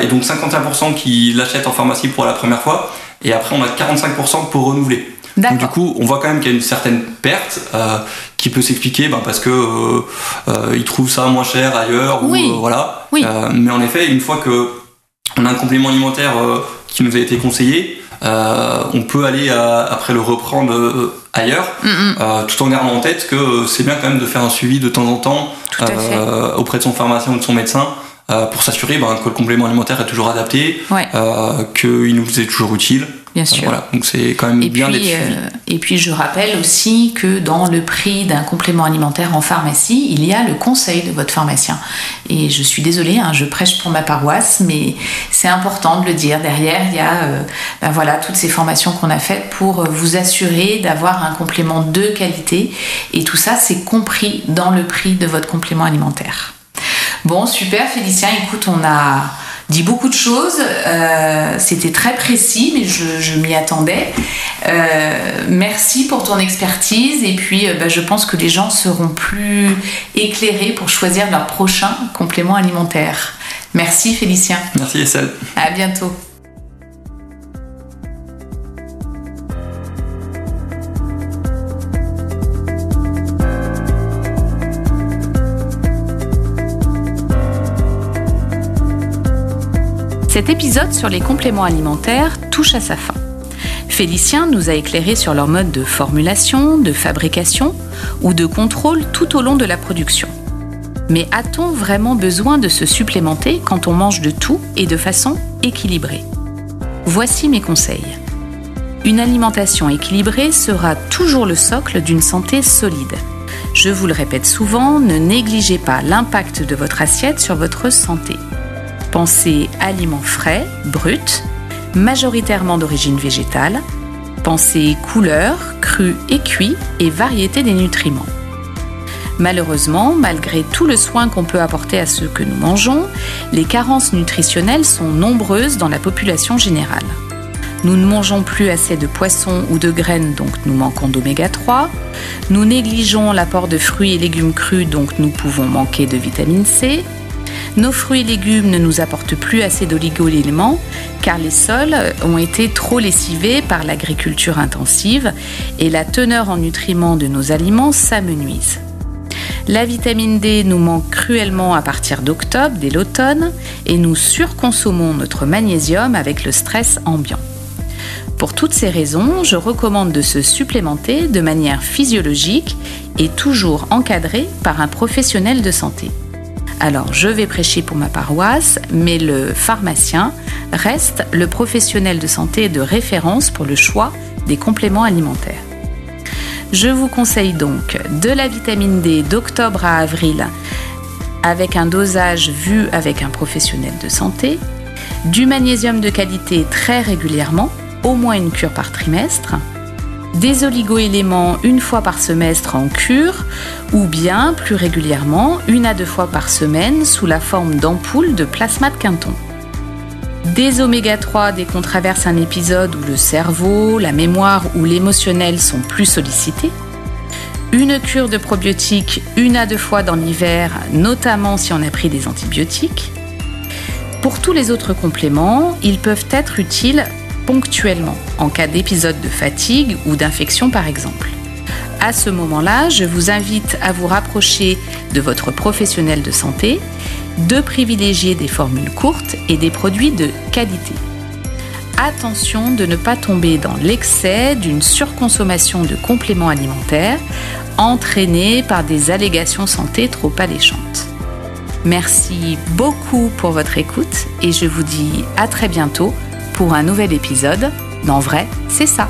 [SPEAKER 2] et donc 51% qui l'achètent en pharmacie pour la première fois et après on a 45% pour renouveler donc du coup on voit quand même qu'il y a une certaine perte euh, qui peut s'expliquer ben, parce que euh, euh, ils trouvent ça moins cher ailleurs
[SPEAKER 1] Oui.
[SPEAKER 2] ou voilà
[SPEAKER 1] Oui.
[SPEAKER 2] Mais en effet une fois que on a un complément alimentaire qui nous a été conseillé euh, on peut aller après le reprendre euh, ailleurs
[SPEAKER 1] Mm, mm.
[SPEAKER 2] euh, tout en gardant en tête que c'est bien quand même de faire un suivi de temps en temps auprès de son pharmacien ou de son médecin pour s'assurer ben, que le complément alimentaire est toujours adapté,
[SPEAKER 1] Ouais.
[SPEAKER 2] qu'il nous est toujours utile.
[SPEAKER 1] Bien sûr.
[SPEAKER 2] voilà, donc c'est quand même
[SPEAKER 1] Et
[SPEAKER 2] bien
[SPEAKER 1] puis, euh, et puis je rappelle aussi que dans le prix d'un complément alimentaire en pharmacie, il y a le conseil de votre pharmacien. Et je suis désolée, hein, je prêche pour ma paroisse, mais c'est important de le dire. Derrière, il y a euh, ben voilà, toutes ces formations qu'on a faites pour vous assurer d'avoir un complément de qualité. Et tout ça, c'est compris dans le prix de votre complément alimentaire. Bon, super, Félicien. Écoute, on a dit beaucoup de choses. Euh, C'était très précis, mais je, je m'y attendais. Euh, merci pour ton expertise. Et puis, euh, bah, je pense que les gens seront plus éclairés pour choisir leur prochain complément alimentaire. Merci, Félicien.
[SPEAKER 2] Merci Estelle.
[SPEAKER 1] À bientôt. Cet épisode sur les compléments alimentaires touche à sa fin. Félicien nous a éclairé sur leur mode de formulation, de fabrication ou de contrôle tout au long de la production. Mais a-t-on vraiment besoin de se supplémenter quand on mange de tout et de façon équilibrée? Voici mes conseils. Une alimentation équilibrée sera toujours le socle d'une santé solide. Je vous le répète souvent, ne négligez pas l'impact de votre assiette sur votre santé. Pensez aliments frais, bruts, majoritairement d'origine végétale. Pensez couleur, cru et cuit et variété des nutriments. Malheureusement, malgré tout le soin qu'on peut apporter à ce que nous mangeons, les carences nutritionnelles sont nombreuses dans la population générale. Nous ne mangeons plus assez de poissons ou de graines, donc nous manquons d'oméga 3. Nous négligeons l'apport de fruits et légumes crus, donc nous pouvons manquer de vitamine C. Nos fruits et légumes ne nous apportent plus assez d'oligo-éléments car les sols ont été trop lessivés par l'agriculture intensive et la teneur en nutriments de nos aliments s'amenuise. La vitamine D nous manque cruellement à partir d'octobre, dès l'automne, et nous surconsommons notre magnésium avec le stress ambiant. Pour toutes ces raisons, je recommande de se supplémenter de manière physiologique et toujours encadré par un professionnel de santé. Alors, je vais prêcher pour ma paroisse, mais le pharmacien reste le professionnel de santé de référence pour le choix des compléments alimentaires. Je vous conseille donc de la vitamine D d'octobre à avril avec un dosage vu avec un professionnel de santé, du magnésium de qualité très régulièrement, au moins une cure par trimestre, des oligoéléments une fois par semestre en cure ou bien plus régulièrement une à deux fois par semaine sous la forme d'ampoules de plasma de Quinton des oméga 3 dès qu'on traverse un épisode où le cerveau, la mémoire ou l'émotionnel sont plus sollicités, une cure de probiotiques une à deux fois dans l'hiver, notamment si on a pris des antibiotiques. Pour tous les autres compléments, ils peuvent être utiles ponctuellement, en cas d'épisode de fatigue ou d'infection par exemple. À ce moment-là, je vous invite à vous rapprocher de votre professionnel de santé de privilégier des formules courtes et des produits de qualité. Attention de ne pas tomber dans l'excès d'une surconsommation de compléments alimentaires entraînée par des allégations santé trop alléchantes. Merci beaucoup pour votre écoute et je vous dis à très bientôt pour un nouvel épisode d'En vrai, c'est ça.